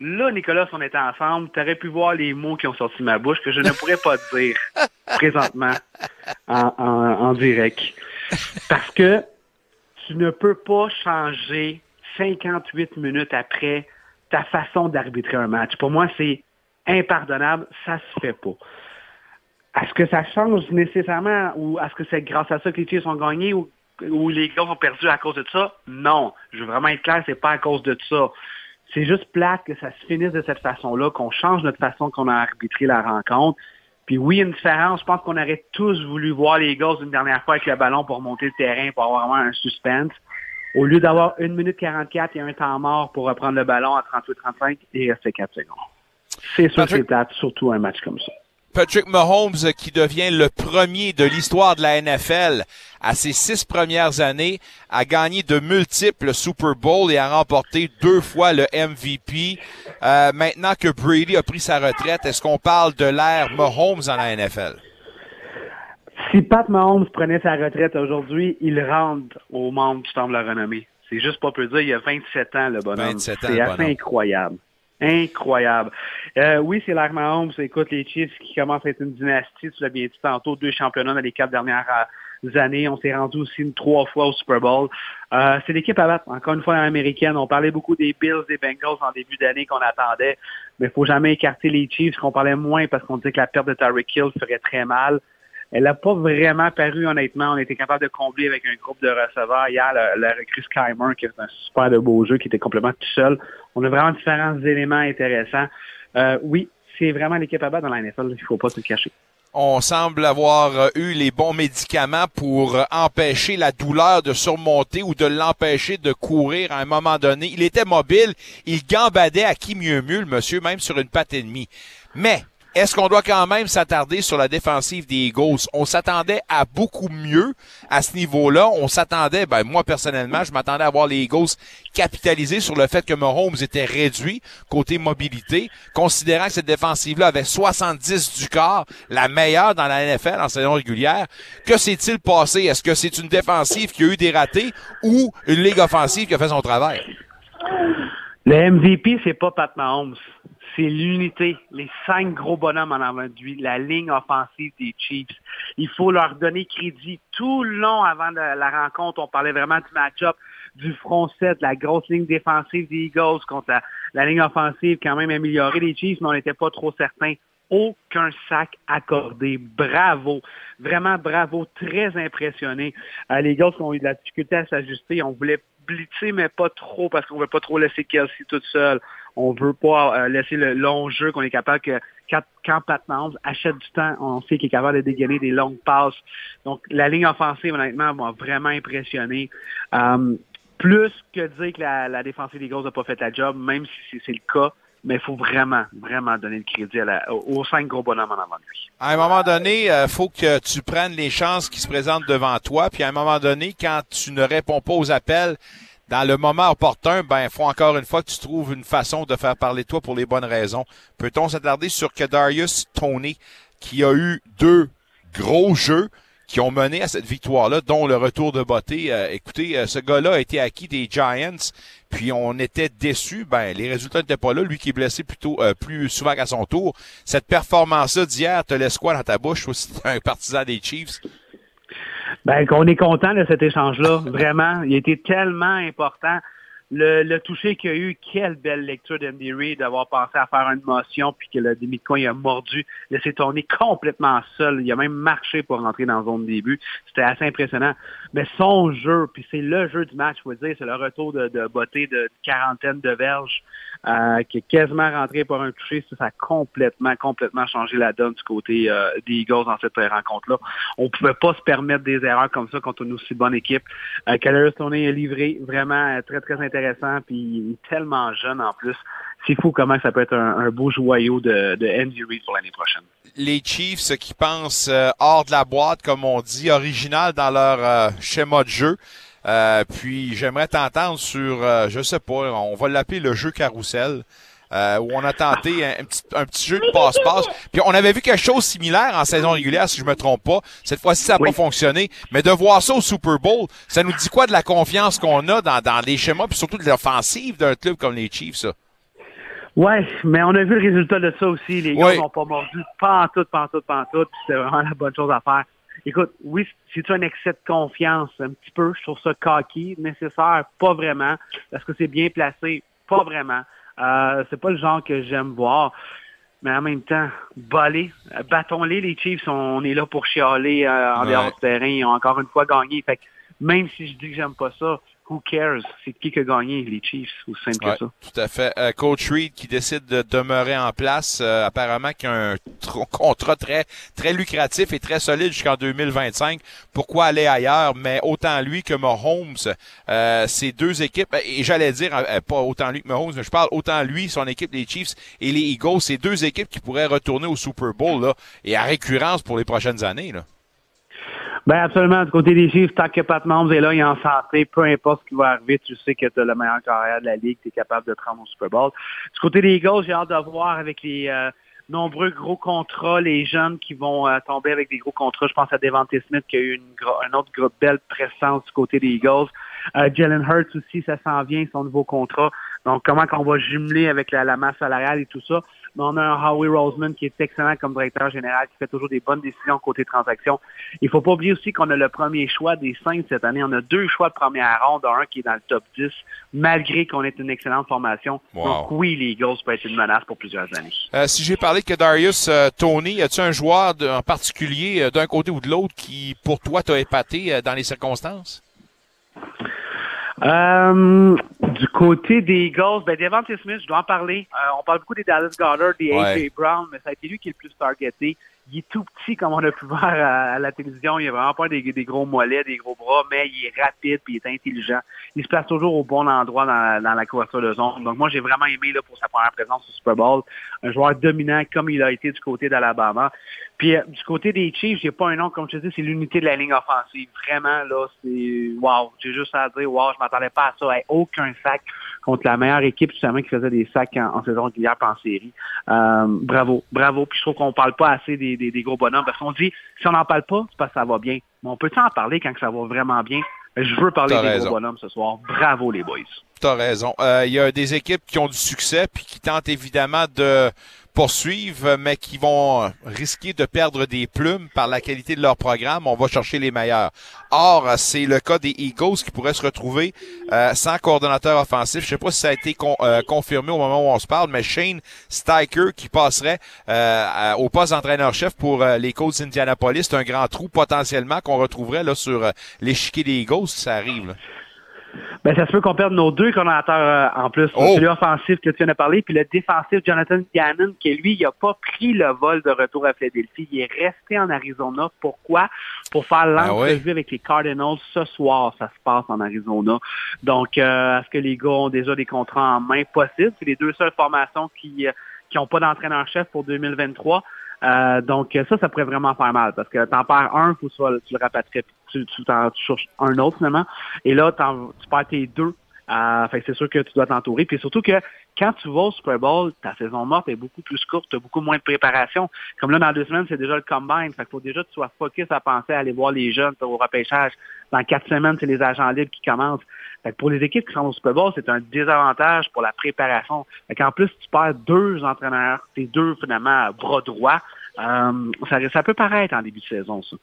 Là, Nicolas, si on était ensemble, tu aurais pu voir les mots qui ont sorti de ma bouche que je ne pourrais pas dire [laughs] présentement en, en- en direct. Parce que tu ne peux pas changer 58 minutes après ta façon d'arbitrer un match. Pour moi, c'est impardonnable. Ça se fait pas. Est-ce que ça change nécessairement ou est-ce que c'est grâce à ça que les Chiefs ont gagné ou, ou les gars ont perdu à cause de ça? Non. Je veux vraiment être clair, c'est pas à cause de ça. C'est juste plate que ça se finisse de cette façon-là, qu'on change notre façon qu'on a arbitré la rencontre. Puis oui, il y a une différence. Je pense qu'on aurait tous voulu voir les gars une dernière fois avec le ballon pour monter le terrain, pour avoir vraiment un suspense. Au lieu d'avoir 1 minute 44 et un temps mort pour reprendre le ballon à 38-35 et rester 4 secondes. C'est sûr que c'est plate, surtout un match comme ça. Patrick Mahomes euh, qui devient le premier de l'histoire de la NFL à ses six premières années, a gagné de multiples Super Bowls et a remporté deux fois le MVP. Euh, maintenant que Brady a pris sa retraite, est-ce qu'on parle de l'ère Mahomes dans la NFL? Si Pat Mahomes prenait sa retraite aujourd'hui, il rentre au membre du Temple de la Renommée. C'est juste pas peu dire, il a 27 ans, le bonhomme. 27 ans, C'est assez bonhomme. incroyable. Incroyable. Euh, oui, c'est l'ère Mahomes. Écoute, les Chiefs qui commencent à être une dynastie, tu l'as bien dit tantôt, deux championnats dans les quatre dernières euh, années. On s'est rendu aussi une trois fois au Super Bowl. Euh, c'est l'équipe à battre. Encore une fois, américaine. On parlait beaucoup des Bills, des Bengals en début d'année qu'on attendait. Mais il faut jamais écarter les Chiefs, qu'on parlait moins parce qu'on disait que la perte de Tyreek Hill ferait très mal. Elle n'a pas vraiment paru, honnêtement. On a été capable de combler avec un groupe de receveurs. Hier, le, le recrue Skymer, qui est un super de beau jeu, qui était complètement tout seul. On a vraiment différents éléments intéressants. Euh, oui, c'est vraiment l'équipe à battre dans la NFL. Il ne faut pas se cacher. On semble avoir euh, eu les bons médicaments pour euh, empêcher la douleur de surmonter ou de l'empêcher de courir à un moment donné. Il était mobile, il gambadait à qui mieux mieux, le monsieur, même sur une patte ennemie. Mais est-ce qu'on doit quand même s'attarder sur la défensive des Eagles? On s'attendait à beaucoup mieux à ce niveau-là. On s'attendait, ben moi personnellement, je m'attendais à voir les Eagles capitaliser sur le fait que Mahomes était réduit côté mobilité, considérant que cette défensive-là avait 70 du corps, la meilleure dans la NFL en saison régulière. Que s'est-il passé? Est-ce que c'est une défensive qui a eu des ratés ou une ligue offensive qui a fait son travail? Le MVP, c'est pas Pat Mahomes c'est l'unité, les cinq gros bonhommes en avant de lui, la ligne offensive des Chiefs. Il faut leur donner crédit tout le long avant la rencontre. On parlait vraiment du match-up, du front set, la grosse ligne défensive des Eagles contre la, ligne offensive quand même améliorée des Chiefs, mais on n'était pas trop certains aucun sac accordé. Bravo. Vraiment bravo. Très impressionné. Euh, les Eagles ont eu de la difficulté à s'ajuster. On voulait blitzer, mais pas trop parce qu'on ne veut pas trop laisser Kelsey toute seule. On veut pas euh, laisser le long jeu qu'on est capable que quand Pat achète du temps, on sait qu'il est capable de dégainer des longues passes. Donc, la ligne offensive, honnêtement, m'a vraiment impressionné. Euh, plus que dire que la, la défensive des Eagles n'a pas fait la job, même si c'est le cas, mais il faut vraiment, vraiment donner le crédit aux cinq gros bonhommes en avant de lui. À un moment donné, il euh, faut que tu prennes les chances qui se présentent devant toi, puis à un moment donné, quand tu ne réponds pas aux appels, dans le moment opportun, ben, faut encore une fois que tu trouves une façon de faire parler de toi pour les bonnes raisons. Peut-on s'attarder sur Kadarius Tony, qui a eu deux gros jeux qui ont mené à cette victoire-là, dont le retour de beauté. Euh, écoutez, euh, ce gars-là a été acquis des Giants, puis on était déçus. Ben, les résultats n'étaient pas là. Lui qui est blessé plutôt euh, plus souvent qu'à son tour. Cette performance-là d'hier te laisse quoi dans ta bouche? Aussi un partisan des Chiefs? Ben, qu'on est content de cet échange-là, [laughs] vraiment. Il a été tellement important. Le, le toucher qu'il y a eu, quelle belle lecture d'Andy Reid d'avoir pensé à faire une motion, puis que le demi de coin il a mordu, laissé tourner complètement seul. Il a même marché pour rentrer dans la zone de début. C'était assez impressionnant. Mais son jeu, puis c'est le jeu du match, je veux dire, c'est le retour de, de beauté de quarantaine de verges. Euh, qui est quasiment rentré pour un toucher. Ça, a complètement, complètement changé la donne du côté euh, des Eagles dans cette rencontre-là. On ne pouvait pas se permettre des erreurs comme ça contre une aussi bonne équipe. Euh, Keller est livré vraiment euh, très, très intéressant, puis il est tellement jeune en plus. C'est fou comment ça peut être un, beau joyau de, de Andy Reid pour l'année prochaine. Les Chiefs qui pensent hors de la boîte, comme on dit, original dans leur schéma de jeu. Euh, puis j'aimerais t'entendre sur, euh, je sais pas, on va l'appeler le jeu carrousel. Euh, où on a tenté un, petit, un petit jeu de passe-passe. Puis on avait vu quelque chose de similaire en saison régulière, si je me trompe pas. Cette fois-ci, ça n'a pas fonctionné. Mais de voir ça au Super Bowl, ça nous dit quoi de la confiance qu'on a dans, dans les schémas, puis surtout de l'offensive d'un club comme les Chiefs, ça? Ouais, mais on a vu le résultat de ça aussi. Les gars n'ont pas mordu pas en tout, pas en tout, pas en tout. C'est vraiment la bonne chose à faire. Écoute, oui, c'est un excès de confiance, un petit peu. Je trouve ça cocky, nécessaire, pas vraiment. Est-ce que c'est bien placé? Pas vraiment. Euh, c'est pas le genre que j'aime voir. Mais en même temps, baller, battons-les, les Chiefs, on est là pour chialer euh, en dehors du terrain. Ils ont encore une fois gagné. Fait même si je dis que j'aime pas ça, who cares? C'est qui qui a gagné, les Chiefs, aussi simple que ça. Tout à fait. Euh, Coach Reed qui décide de demeurer en place, euh, apparemment qui a un [laughs] contrat très très lucratif et très solide jusqu'en 2025. Pourquoi aller ailleurs? Mais autant lui que Mahomes, euh, ces deux équipes, et j'allais dire, euh, pas autant lui que Mahomes, mais je parle autant lui, son équipe, les Chiefs et les Eagles, ces deux équipes qui pourraient retourner au Super Bowl là, et à récurrence pour les prochaines années. Là. Ben absolument. Du côté des chiffres, tant que Pat Mahomes est là, il est en santé, peu importe ce qui va arriver, tu sais que tu as le meilleur carrière de la Ligue, tu es capable de prendre au Super Bowl. Du côté des Eagles, j'ai hâte de voir avec les euh, nombreux gros contrats, les jeunes qui vont euh, tomber avec des gros contrats. Je pense à Devante Smith qui a eu une, autre belle présence du côté des Eagles. Euh, Jalen Hurts aussi, ça s'en vient, son nouveau contrat. Donc, comment qu'on va jumeler avec la masse salariale et tout ça. Mais on a un Howie Roseman qui est excellent comme directeur général, qui fait toujours des bonnes décisions côté transactions. Il faut pas oublier aussi qu'on a le premier choix des cinq cette année. On a deux choix de première ronde, un qui est dans le top 10, malgré qu'on ait une excellente formation. Wow. Donc oui, les Eagles peuvent être une menace pour plusieurs années. Euh, si j'ai parlé que Darius euh, Tony, as-tu un joueur de- en particulier euh, d'un côté ou de l'autre qui, pour toi, t'a épaté euh, dans les circonstances? Euh, du côté des Eagles, ben Devante Smith, je dois en parler. Euh, on parle beaucoup des Dallas Goddard, des Ouais. A.J. Brown, mais ça a été lui qui est le plus targeté. Il est tout petit, comme on a pu [laughs] voir à, la télévision. Il a vraiment pas des, gros mollets, des gros bras, mais il est rapide puis il est intelligent. Il se place toujours au bon endroit dans, la- dans la couverture de zone. Donc moi, j'ai vraiment aimé là, pour sa première présence au Super Bowl. Un joueur dominant comme il a été du côté d'Alabama. Puis euh, du côté des Chiefs, j'ai pas un nom, comme je te dis, c'est l'unité de la ligne offensive. Vraiment, là, c'est wow. J'ai juste à dire, wow, je m'attendais pas à ça. Hey, aucun sac contre la meilleure équipe, justement, qui faisait des sacs en, en saison régulière en série. Euh, bravo, bravo. Puis je trouve qu'on parle pas assez des, des, des gros bonhommes. Parce qu'on dit, si on n'en parle pas, c'est parce que ça va bien. Mais on peut en parler quand ça va vraiment bien? Mais je veux parler des raison. gros bonhommes ce soir. Bravo, les boys. T'as raison. Euh, Il y a des équipes qui ont du succès puis qui tentent évidemment de poursuivre, mais qui vont euh, risquer de perdre des plumes par la qualité de leur programme. On va chercher les meilleurs. Or, euh, c'est le cas des Eagles qui pourraient se retrouver euh, sans coordonnateur offensif. Je sais pas si ça a été con- euh, confirmé au moment où on se parle, mais Shane Steicher qui passerait euh, au poste d'entraîneur-chef pour euh, les Colts d'Indianapolis. C'est un grand trou potentiellement qu'on retrouverait là sur euh, l'échiquier des Eagles si ça arrive. Ben, ça se peut qu'on perde nos deux coordonnateurs euh, en plus. Oh! Celui offensif que tu viens de parler, puis le défensif Jonathan Gannon, qui lui, il n'a pas pris le vol de retour à Philadelphie. Il est resté en Arizona. Pourquoi? Pour faire l'entrevue ouais. avec les Cardinals ce soir. Ça se passe en Arizona. Donc, euh, est-ce que les gars ont déjà des contrats en main possibles? C'est les deux seules formations qui euh, qui n'ont pas d'entraîneur-chef pour 2023. Euh, donc ça, ça pourrait vraiment faire mal parce que t'en perds un, faut tu, le rapatries, tu, tu, tu cherches un autre finalement. Et là, tu perds tes deux. Euh, fait c'est sûr que tu dois t'entourer. Puis surtout que quand tu vas au Super Bowl, ta saison morte est beaucoup plus courte, tu as beaucoup moins de préparation. Comme là, dans deux semaines, c'est déjà le combine. Fait faut déjà que tu sois focus à penser à aller voir les jeunes au repêchage. Dans quatre semaines, c'est les agents libres qui commencent. Pour les équipes qui sont au Super Bowl, c'est un désavantage pour la préparation. Qu'en plus, tu perds deux entraîneurs, tes deux finalement bras droits. Euh, ça, ça peut paraître en début de saison, ça.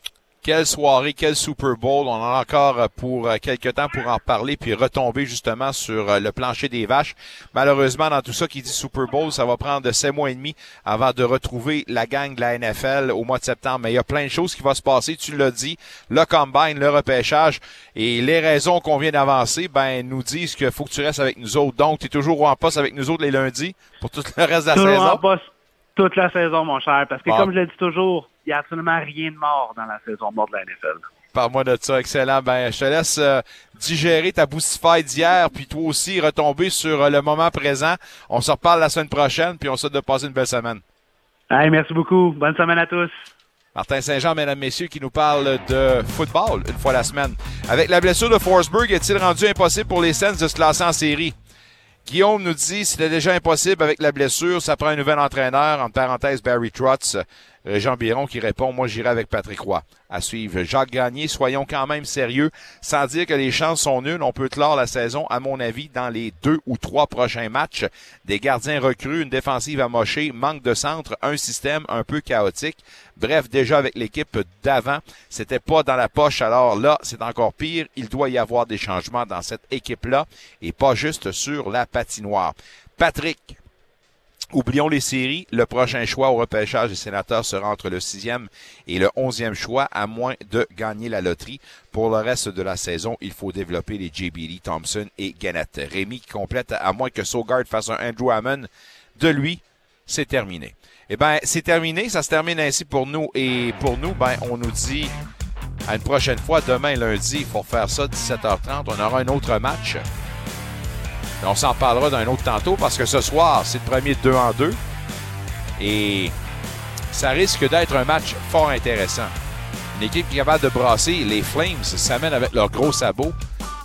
Quelle soirée, quel Super Bowl. On en a encore euh, pour euh, quelques temps pour en parler puis retomber justement sur euh, le plancher des vaches. Malheureusement, dans tout ça qui dit Super Bowl, ça va prendre sept mois et demi avant de retrouver la gang de la NFL au mois de septembre. Mais il y a plein de choses qui vont se passer. Tu l'as dit, le combine, le repêchage et les raisons qu'on vient d'avancer, ben, nous disent qu'il faut que tu restes avec nous autres. Donc, tu es toujours en poste avec nous autres les lundis pour tout le reste de la Toujours saison. en poste toute la saison, mon cher. Parce que comme je le dis toujours, il n'y a absolument rien de mort dans la saison morte de la NFL. Parle-moi de ça, excellent. Ben, je te laisse euh, digérer ta boostify d'hier, puis toi aussi retomber sur euh, le moment présent. On se reparle la semaine prochaine, puis on se souhaite de passer une belle semaine. Hey, merci beaucoup. Bonne semaine à tous. Martin Saint-Jean, mesdames, messieurs, qui nous parle de football une fois la semaine. Avec la blessure de Forsberg, est-il rendu impossible pour les Sens de se classer en série? Guillaume nous dit c'était déjà impossible avec la blessure, ça prend un nouvel entraîneur, en parenthèse Barry Trotz. Euh, Jean Biron qui répond Moi j'irai avec Patrick Roy. À suivre. Jacques Gagné, soyons quand même sérieux. Sans dire que les chances sont nulles, on peut clore la saison, à mon avis, dans les deux ou trois prochains matchs. Des gardiens recrues, une défensive amochée, manque de centre, un système un peu chaotique. Bref, déjà avec l'équipe d'avant, c'était pas dans la poche. Alors là, c'est encore pire. Il doit y avoir des changements dans cette équipe-là et pas juste sur la patinoire. Patrick, Oublions les séries. Le prochain choix au repêchage des sénateurs sera entre le sixième et le onzième choix, à moins de gagner la loterie. Pour le reste de la saison, il faut développer les JBD, Thompson et Gannett. Rémi complète, à moins que Sogard fasse un Andrew Hammond. De lui, c'est terminé. Eh ben, c'est terminé. Ça se termine ainsi pour nous. Et pour nous, ben, on nous dit à une prochaine fois, demain lundi, il faut faire ça 17h30. On aura un autre match. On s'en parlera d'un autre tantôt parce que ce soir, c'est le premier de deux en deux. Et ça risque d'être un match fort intéressant. Une équipe qui est capable de brasser les Flames s'amène avec leurs gros sabots.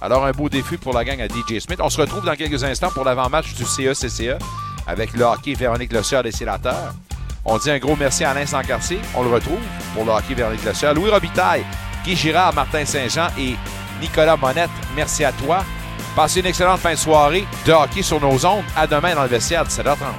Alors, un beau défi pour la gang à DJ Smith. On se retrouve dans quelques instants pour l'avant-match du E CECCE avec le hockey Véronique Le Sieur des Sénateurs. On dit un gros merci à Alain Sancartier. On le retrouve pour le hockey Véronique Le Sieur. Louis Robitaille, Guy Girard, Martin Saint-Jean et Nicolas Monette, merci à toi. Passez une excellente fin de soirée de hockey sur nos ondes. À demain dans le vestiaire, 17h30.